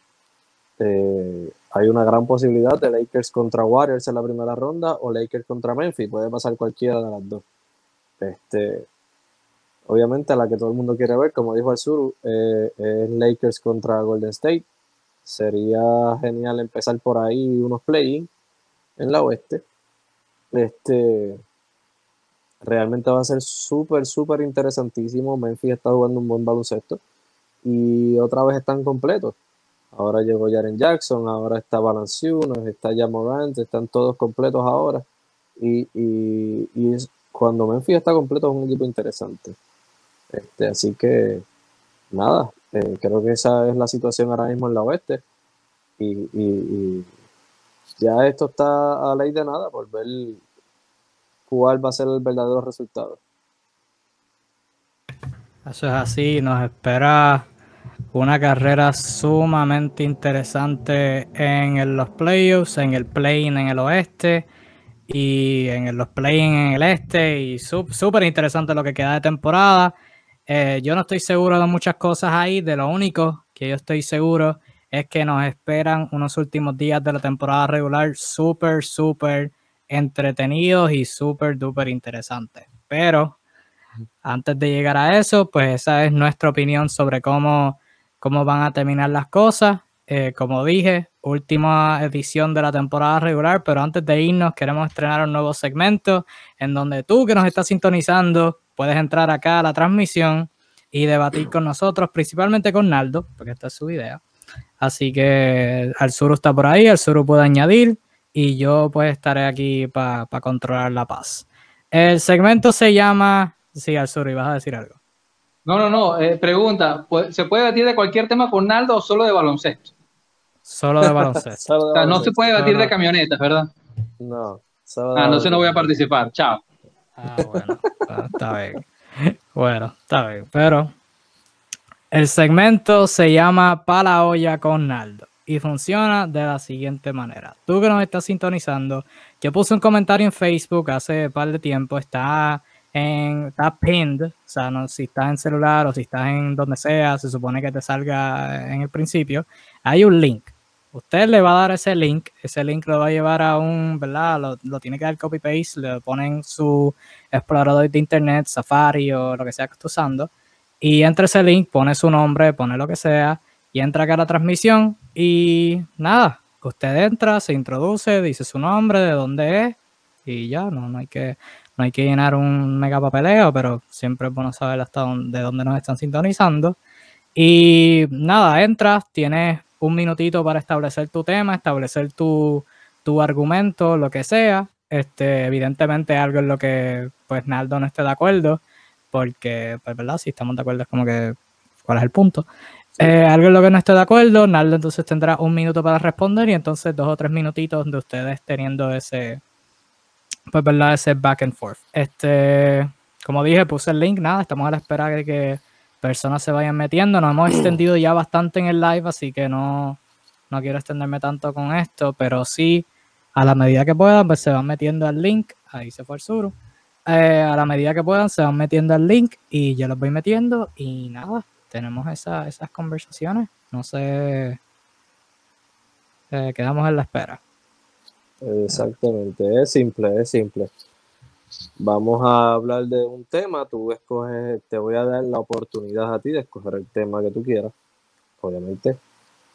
Eh, hay una gran posibilidad de Lakers contra Warriors en la primera ronda o Lakers contra Memphis, puede pasar cualquiera de las dos. Este, obviamente la que todo el mundo quiere ver, como dijo sur, eh, es Lakers contra Golden State. Sería genial empezar por ahí unos play en la oeste. Este realmente va a ser súper, súper interesantísimo. Memphis está jugando un buen baloncesto y otra vez están completos. Ahora llegó Jaren Jackson, ahora está Valanciunas, está Jamorant, están todos completos ahora. Y, y cuando Memphis está completo es un equipo interesante. Este, así que, nada, eh, creo que esa es la situación ahora mismo en la oeste. Y, ya esto está a ley de nada por ver cuál va a ser el verdadero resultado. Eso es así, nos espera una carrera sumamente interesante en los playoffs, en el play-in en el oeste y en los play-in en el este y súper interesante lo que queda de temporada. Eh, yo no estoy seguro de muchas cosas ahí, de lo único que yo estoy seguro es que nos esperan unos últimos días de la temporada regular súper, súper entretenidos y súper, duper interesantes. Pero antes de llegar a eso, pues esa es nuestra opinión sobre cómo, cómo van a terminar las cosas. Eh, como dije, última edición de la temporada regular, pero antes de irnos queremos estrenar un nuevo segmento en donde tú que nos estás sintonizando puedes entrar acá a la transmisión y debatir con nosotros, principalmente con Naldo, porque esta es su idea. Así que al sur está por ahí, al sur puede añadir y yo pues estaré aquí para controlar la paz. El segmento se llama Sí, al sur, y vas a decir algo. No, no, no. Eh, pregunta: ¿se puede debatir de cualquier tema con Naldo o solo de baloncesto? Solo de baloncesto. o sea, no se puede debatir de camionetas, ¿verdad? No. Solo ah, entonces no voy a participar. Chao. Ah, bueno. Ah, está bien. Bueno, está bien. Pero el segmento se llama Pa la olla con Naldo y funciona de la siguiente manera. Tú que nos estás sintonizando, yo puse un comentario en Facebook hace un par de tiempo, está en, está pinned, o sea, no, si estás en celular o si estás en donde sea, se supone que te salga en el principio, hay un link. Usted le va a dar ese link, ese link lo va a llevar a un, ¿verdad? Lo, tiene que dar copy paste, le ponen su explorador de internet, Safari o lo que sea que esté usando, y entre ese link pone su nombre, pone lo que sea, y entra acá a la transmisión, y nada, usted entra, se introduce, dice su nombre, de dónde es, y ya, no, no hay que no hay que llenar un mega papeleo, pero siempre es bueno saber hasta dónde, de dónde nos están sintonizando. Y nada, entras, tienes un minutito para establecer tu tema, establecer tu, argumento, lo que sea. Este, evidentemente algo en lo que pues Naldo no esté de acuerdo, porque, pues, ¿verdad? Si estamos de acuerdo es como que, ¿cuál es el punto? Eh, algo en lo que no esté de acuerdo, Naldo entonces tendrá un minuto para responder y entonces dos o tres minutitos de ustedes teniendo ese, pues verdad, ese back and forth. Este, como dije, puse el link, nada, estamos a la espera de que personas se vayan metiendo. Nos hemos extendido ya bastante en el live, así que no, no quiero extenderme tanto con esto, pero sí, a la medida que puedan, pues se van metiendo al link. Ahí se fue el sur. Eh, a la medida que puedan, se van metiendo al link y yo los voy metiendo y nada, tenemos esas conversaciones. No sé, eh, quedamos en la espera. Exactamente, es simple, es simple. Vamos a hablar de un tema, tú escoges, te voy a dar la oportunidad a ti de escoger el tema que tú quieras. Obviamente,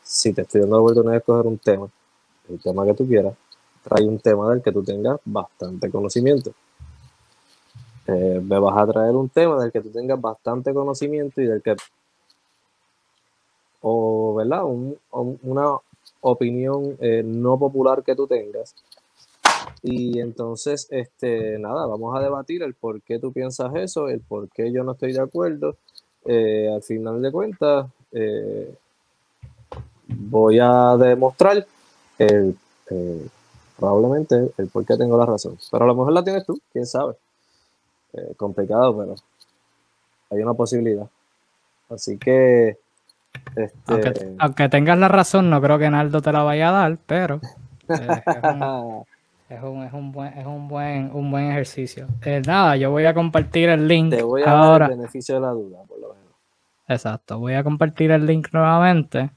si te estoy dando la oportunidad de escoger un tema, el tema que tú quieras, trae un tema del que tú tengas bastante conocimiento. Eh, me vas a traer un tema del que tú tengas bastante conocimiento y del que, o, ¿verdad? una opinión eh, no popular que tú tengas. Y entonces, este, nada, vamos a debatir el por qué tú piensas eso, el por qué yo no estoy de acuerdo. Eh, al final de cuentas, eh, voy a demostrar el, probablemente el por qué tengo la razón. Pero a lo mejor la tienes tú, quién sabe. complicado, pero hay una posibilidad. Así que este, aunque, tengas la razón, no creo que Naldo te la vaya a dar, pero eh, es, un, buen, es un buen, un buen ejercicio. Eh, nada, yo voy a compartir el link. Te voy a ahora. dar el beneficio de la duda, por lo menos. Exacto, voy a compartir el link nuevamente.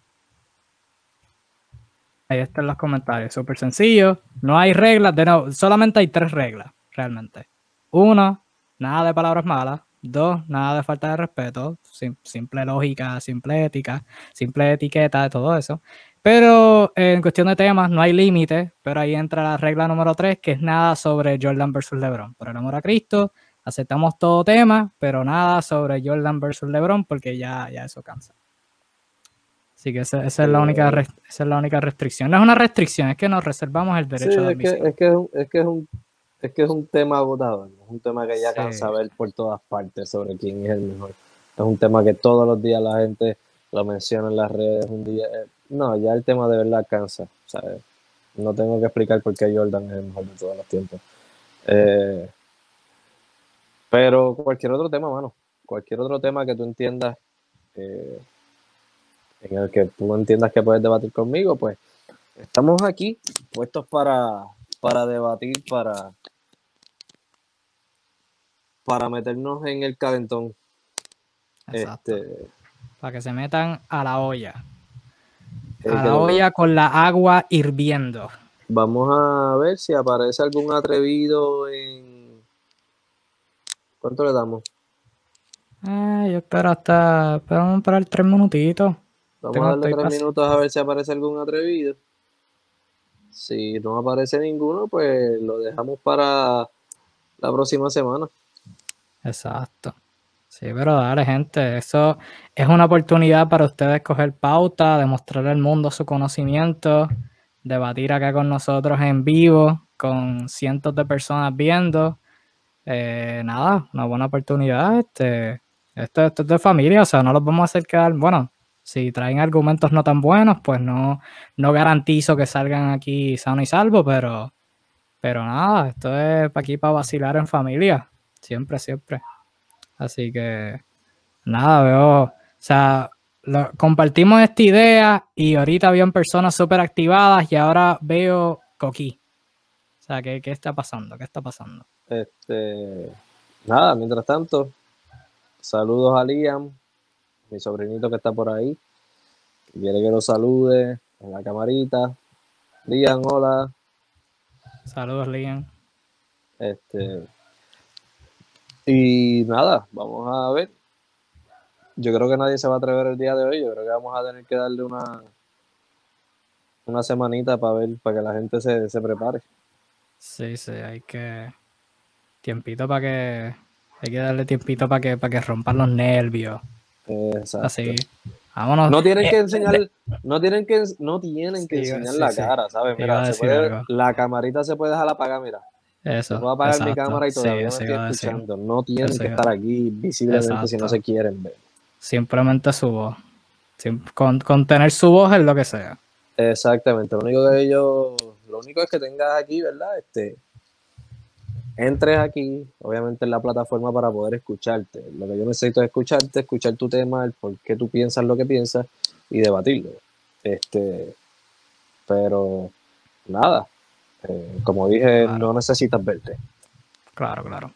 Ahí están los comentarios, súper sencillo. No hay reglas, de no, solamente hay tres reglas, realmente. Uno, nada de palabras malas. Dos, nada de falta de respeto, simple lógica, simple ética, simple etiqueta, todo eso. Pero en cuestión de temas no hay límite, pero ahí entra la regla número tres, que es nada sobre Jordan versus LeBron. Por el amor a Cristo, aceptamos todo tema, pero nada sobre Jordan versus LeBron, porque ya, ya eso cansa. Así que esa, es la única, esa es la única restricción. No es una restricción, es que nos reservamos el derecho de admisión. Es que, es, que es, que es un es que es un tema agotado, es un tema que ya cansa ver por todas partes sobre quién es el mejor. Es un tema que todos los días la gente lo menciona en las redes. Un día, eh, no, ya el tema de verdad cansa. No tengo que explicar por qué Jordan es el mejor de todos los tiempos. Eh, Pero cualquier otro tema, mano, cualquier otro tema que tú entiendas, eh, en el que tú entiendas que puedes debatir conmigo, pues estamos aquí puestos para, para debatir, para, para meternos en el calentón. Exacto. Este, Para que se metan a la olla. Eh, A la olla con la agua hirviendo. Vamos a ver si aparece algún atrevido en. ¿Cuánto le damos? Ah, yo espero hasta. A esperar tres minutitos. Vamos Tengo- a darle tres minutos a ver si aparece algún atrevido. Si no aparece ninguno, pues lo dejamos para la próxima semana. Exacto. Sí, pero dale, gente. Eso es una oportunidad para ustedes coger pauta, demostrar al mundo su conocimiento, debatir acá con nosotros en vivo, con cientos de personas viendo. Eh, nada, una buena oportunidad. Este, esto, esto es de familia, o sea, no los vamos a hacer quedar. Bueno, si traen argumentos no tan buenos, pues no, no garantizo que salgan aquí sano y salvo, pero, pero nada, esto es para aquí para vacilar en familia. Siempre, siempre. Así que, nada, veo, o sea, lo- compartimos esta idea y ahorita habían personas súper activadas y ahora veo Coquí. O sea, ¿qué, ¿qué está pasando? ¿Qué está pasando? Este, nada, mientras tanto, saludos a Liam, mi sobrinito que está por ahí. que Quiere que lo salude en la camarita. Liam, hola. Saludos, Liam. Este, y nada, vamos a ver. Yo creo que nadie se va a atrever el día de hoy. Yo creo que vamos a tener que darle una, una semanita para ver, para que la gente se, se prepare. Sí, sí, hay que. Tiempito para que. Hay que darle tiempito para que, para que rompan los nervios. Exacto. Así. Vámonos. No tienen Eh, que enseñar, no tienen que, no tienen que Sí, enseñar sí, la sí. cara, ¿sabes? Mira, se puede- la camarita se puede dejar apagada, mira. Eso. Se puede apagar mi cámara y Sí, todavía eso me estoy a escuchando. No tienen que estar aquí visiblemente si no se quieren ver. Simplemente su voz. Con, con tener su voz es lo que sea. Exactamente, lo único que yo, lo único es que tengas aquí, ¿verdad? Este, entres aquí, obviamente en la plataforma para poder escucharte. Lo que yo necesito es escucharte, escuchar tu tema, el por qué tú piensas lo que piensas y debatirlo. Este, pero nada, eh, como dije, Claro. no necesitas verte. Claro, claro.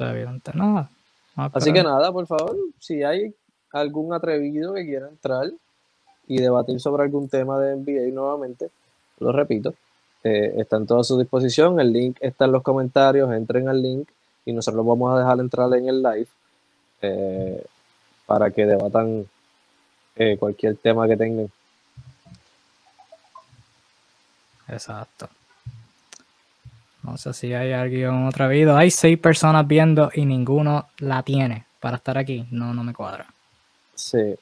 Evidente. Nada. Así que nada, por favor, si hay algún atrevido que quiera entrar y debatir sobre algún tema de NBA nuevamente, lo repito, eh, está en toda su disposición, el link está en los comentarios, entren al link y nosotros los vamos a dejar entrar en el live eh, para que debatan eh, cualquier tema que tengan. Exacto. No sé si hay alguien atrevido. Hay seis personas viendo y ninguno la tiene para estar aquí. No, no me cuadra. Sí,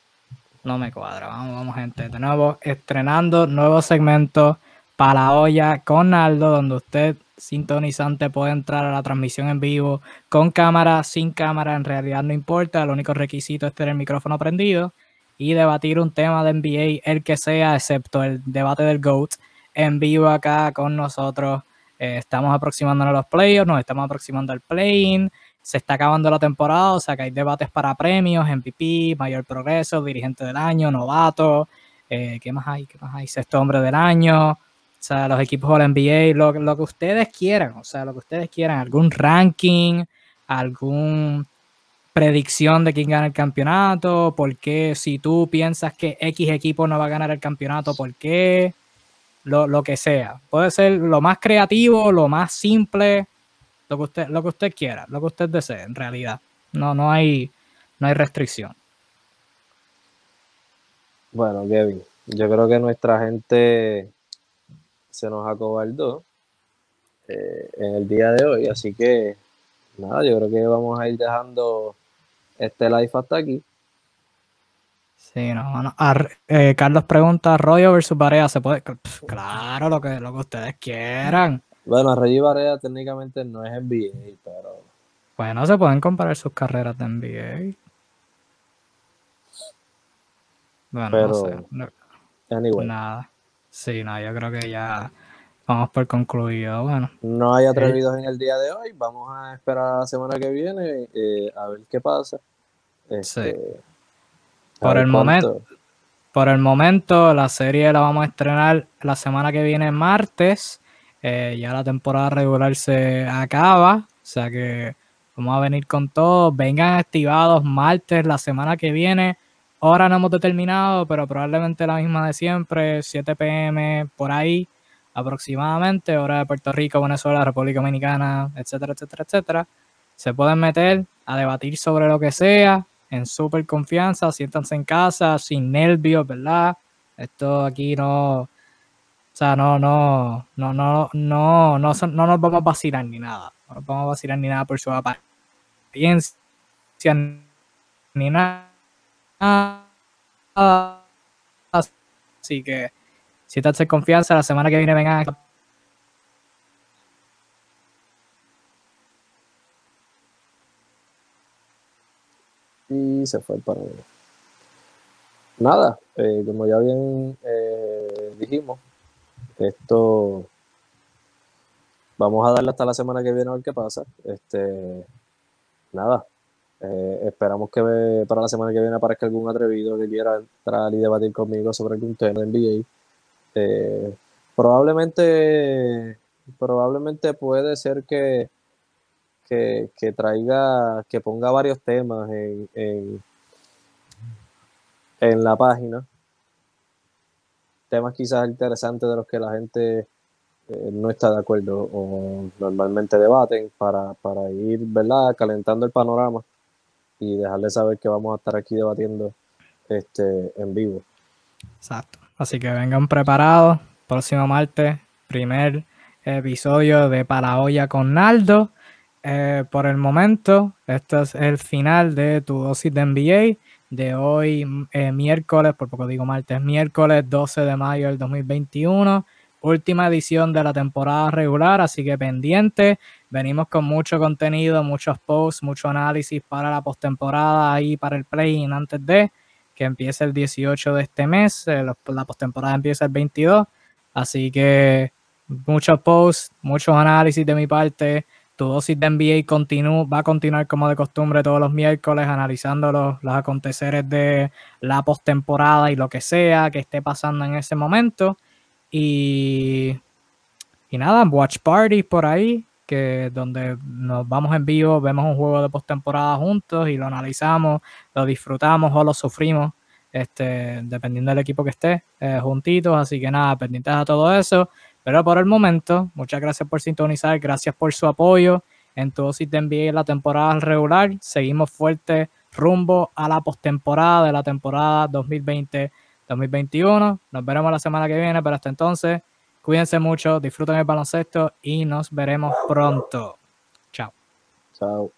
No me cuadra. Vamos, vamos, gente. De nuevo, estrenando nuevo segmento para la olla con Naldo, donde usted, sintonizante, puede entrar a la transmisión en vivo con cámara, sin cámara. En realidad no importa. El único requisito es tener el micrófono prendido y debatir un tema de NBA, el que sea, excepto el debate del GOAT, en vivo acá con nosotros. Eh, estamos aproximándonos a los playoffs, nos estamos aproximando al play-in se está acabando la temporada, o sea que hay debates para premios, MVP, mayor progreso, dirigente del año, novato, eh, ¿qué más hay? ¿Qué más hay? Sexto hombre del año, o sea, los equipos de la NBA, lo, lo que ustedes quieran, o sea, lo que ustedes quieran, algún ranking, algún predicción de quién gana el campeonato, por qué, si tú piensas que X equipo no va a ganar el campeonato, por qué, lo, lo que sea. Puede ser lo más creativo, lo más simple, lo que usted, lo que usted quiera, lo que usted desee, en realidad. No, no hay, no hay restricción. bueno, Kevin, yo creo que nuestra gente se nos acobardó eh, en el día de hoy, así que nada, yo creo que vamos a ir dejando este live hasta aquí. Sí, no, no. Ar- eh, Carlos pregunta, Arroyo versus Barea, ¿se puede? Pff, Claro, lo que, lo que ustedes quieran. Bueno, Reggie Barea técnicamente no es NBA, pero Bueno, se pueden comparar sus carreras de NBA. Bueno, no Pero- sé. no- anyway, Nada. Sí, no, yo creo que ya vamos por concluido. Bueno, No hay atrevidos en el día de hoy. Vamos a esperar a la semana que viene eh, a ver qué pasa. Este, a Por el momento. por el momento la serie la vamos a estrenar la semana que viene, martes. Eh, ya la temporada regular se acaba, o sea que vamos a venir con todo. Vengan activados martes la semana que viene. Hora no hemos determinado, pero probablemente la misma de siempre, 7 pm por ahí aproximadamente, hora de Puerto Rico, Venezuela, República Dominicana, etcétera, etcétera, etcétera. Se pueden meter a debatir sobre lo que sea en súper confianza, siéntanse en casa, sin nervios, ¿verdad? Esto aquí no, o sea, no, no, no, no, no, no, no nos vamos a vacilar ni nada. No nos vamos a vacilar ni nada por su apariencia, ni nada. Así que siéntanse en confianza, la semana que viene vengan Y se fue el panel. Nada, eh, como ya bien eh, dijimos, esto vamos a darle hasta la semana que viene a ver qué pasa. Este, nada, eh, esperamos que para la semana que viene aparezca algún atrevido que quiera entrar y debatir conmigo sobre algún tema de NBA. Probablemente, probablemente puede ser que, que, traiga, que ponga varios temas en, en, la página. Temas quizás interesantes de los que la gente eh, no está de acuerdo o normalmente debaten para, para ir, ¿verdad? Calentando el panorama y dejarles saber que vamos a estar aquí debatiendo este, en vivo. Exacto. Así que vengan preparados. Próximo martes, primer episodio de Para Olla con Naldo. Eh, por el momento, este es el final de tu dosis de NBA de hoy, eh, miércoles, por poco digo martes, miércoles 12 de mayo del 2021. Última edición de la temporada regular, así que pendiente. Venimos con mucho contenido, muchos posts, mucho análisis para la postemporada ahí para el play-in antes de que empiece el 18 de este mes. eh, la postemporada empieza el 22. Así que muchos posts, muchos análisis de mi parte. Tu dosis de NBA va a continuar como de costumbre todos los miércoles analizando los, los aconteceres de la postemporada y lo que sea que esté pasando en ese momento. Y, y nada, watch parties por ahí, que donde nos vamos en vivo, vemos un juego de postemporada juntos y lo analizamos, lo disfrutamos o lo sufrimos, este, dependiendo del equipo que esté, eh, juntitos. Así que nada, pendientes a todo eso. Pero por el momento, muchas gracias por sintonizar, gracias por su apoyo en todo si te envié la temporada regular. Seguimos fuerte rumbo a la postemporada de la temporada 2020-2021. Nos veremos la semana que viene, pero hasta entonces, cuídense mucho, disfruten el baloncesto y nos veremos pronto. Chao. Chao.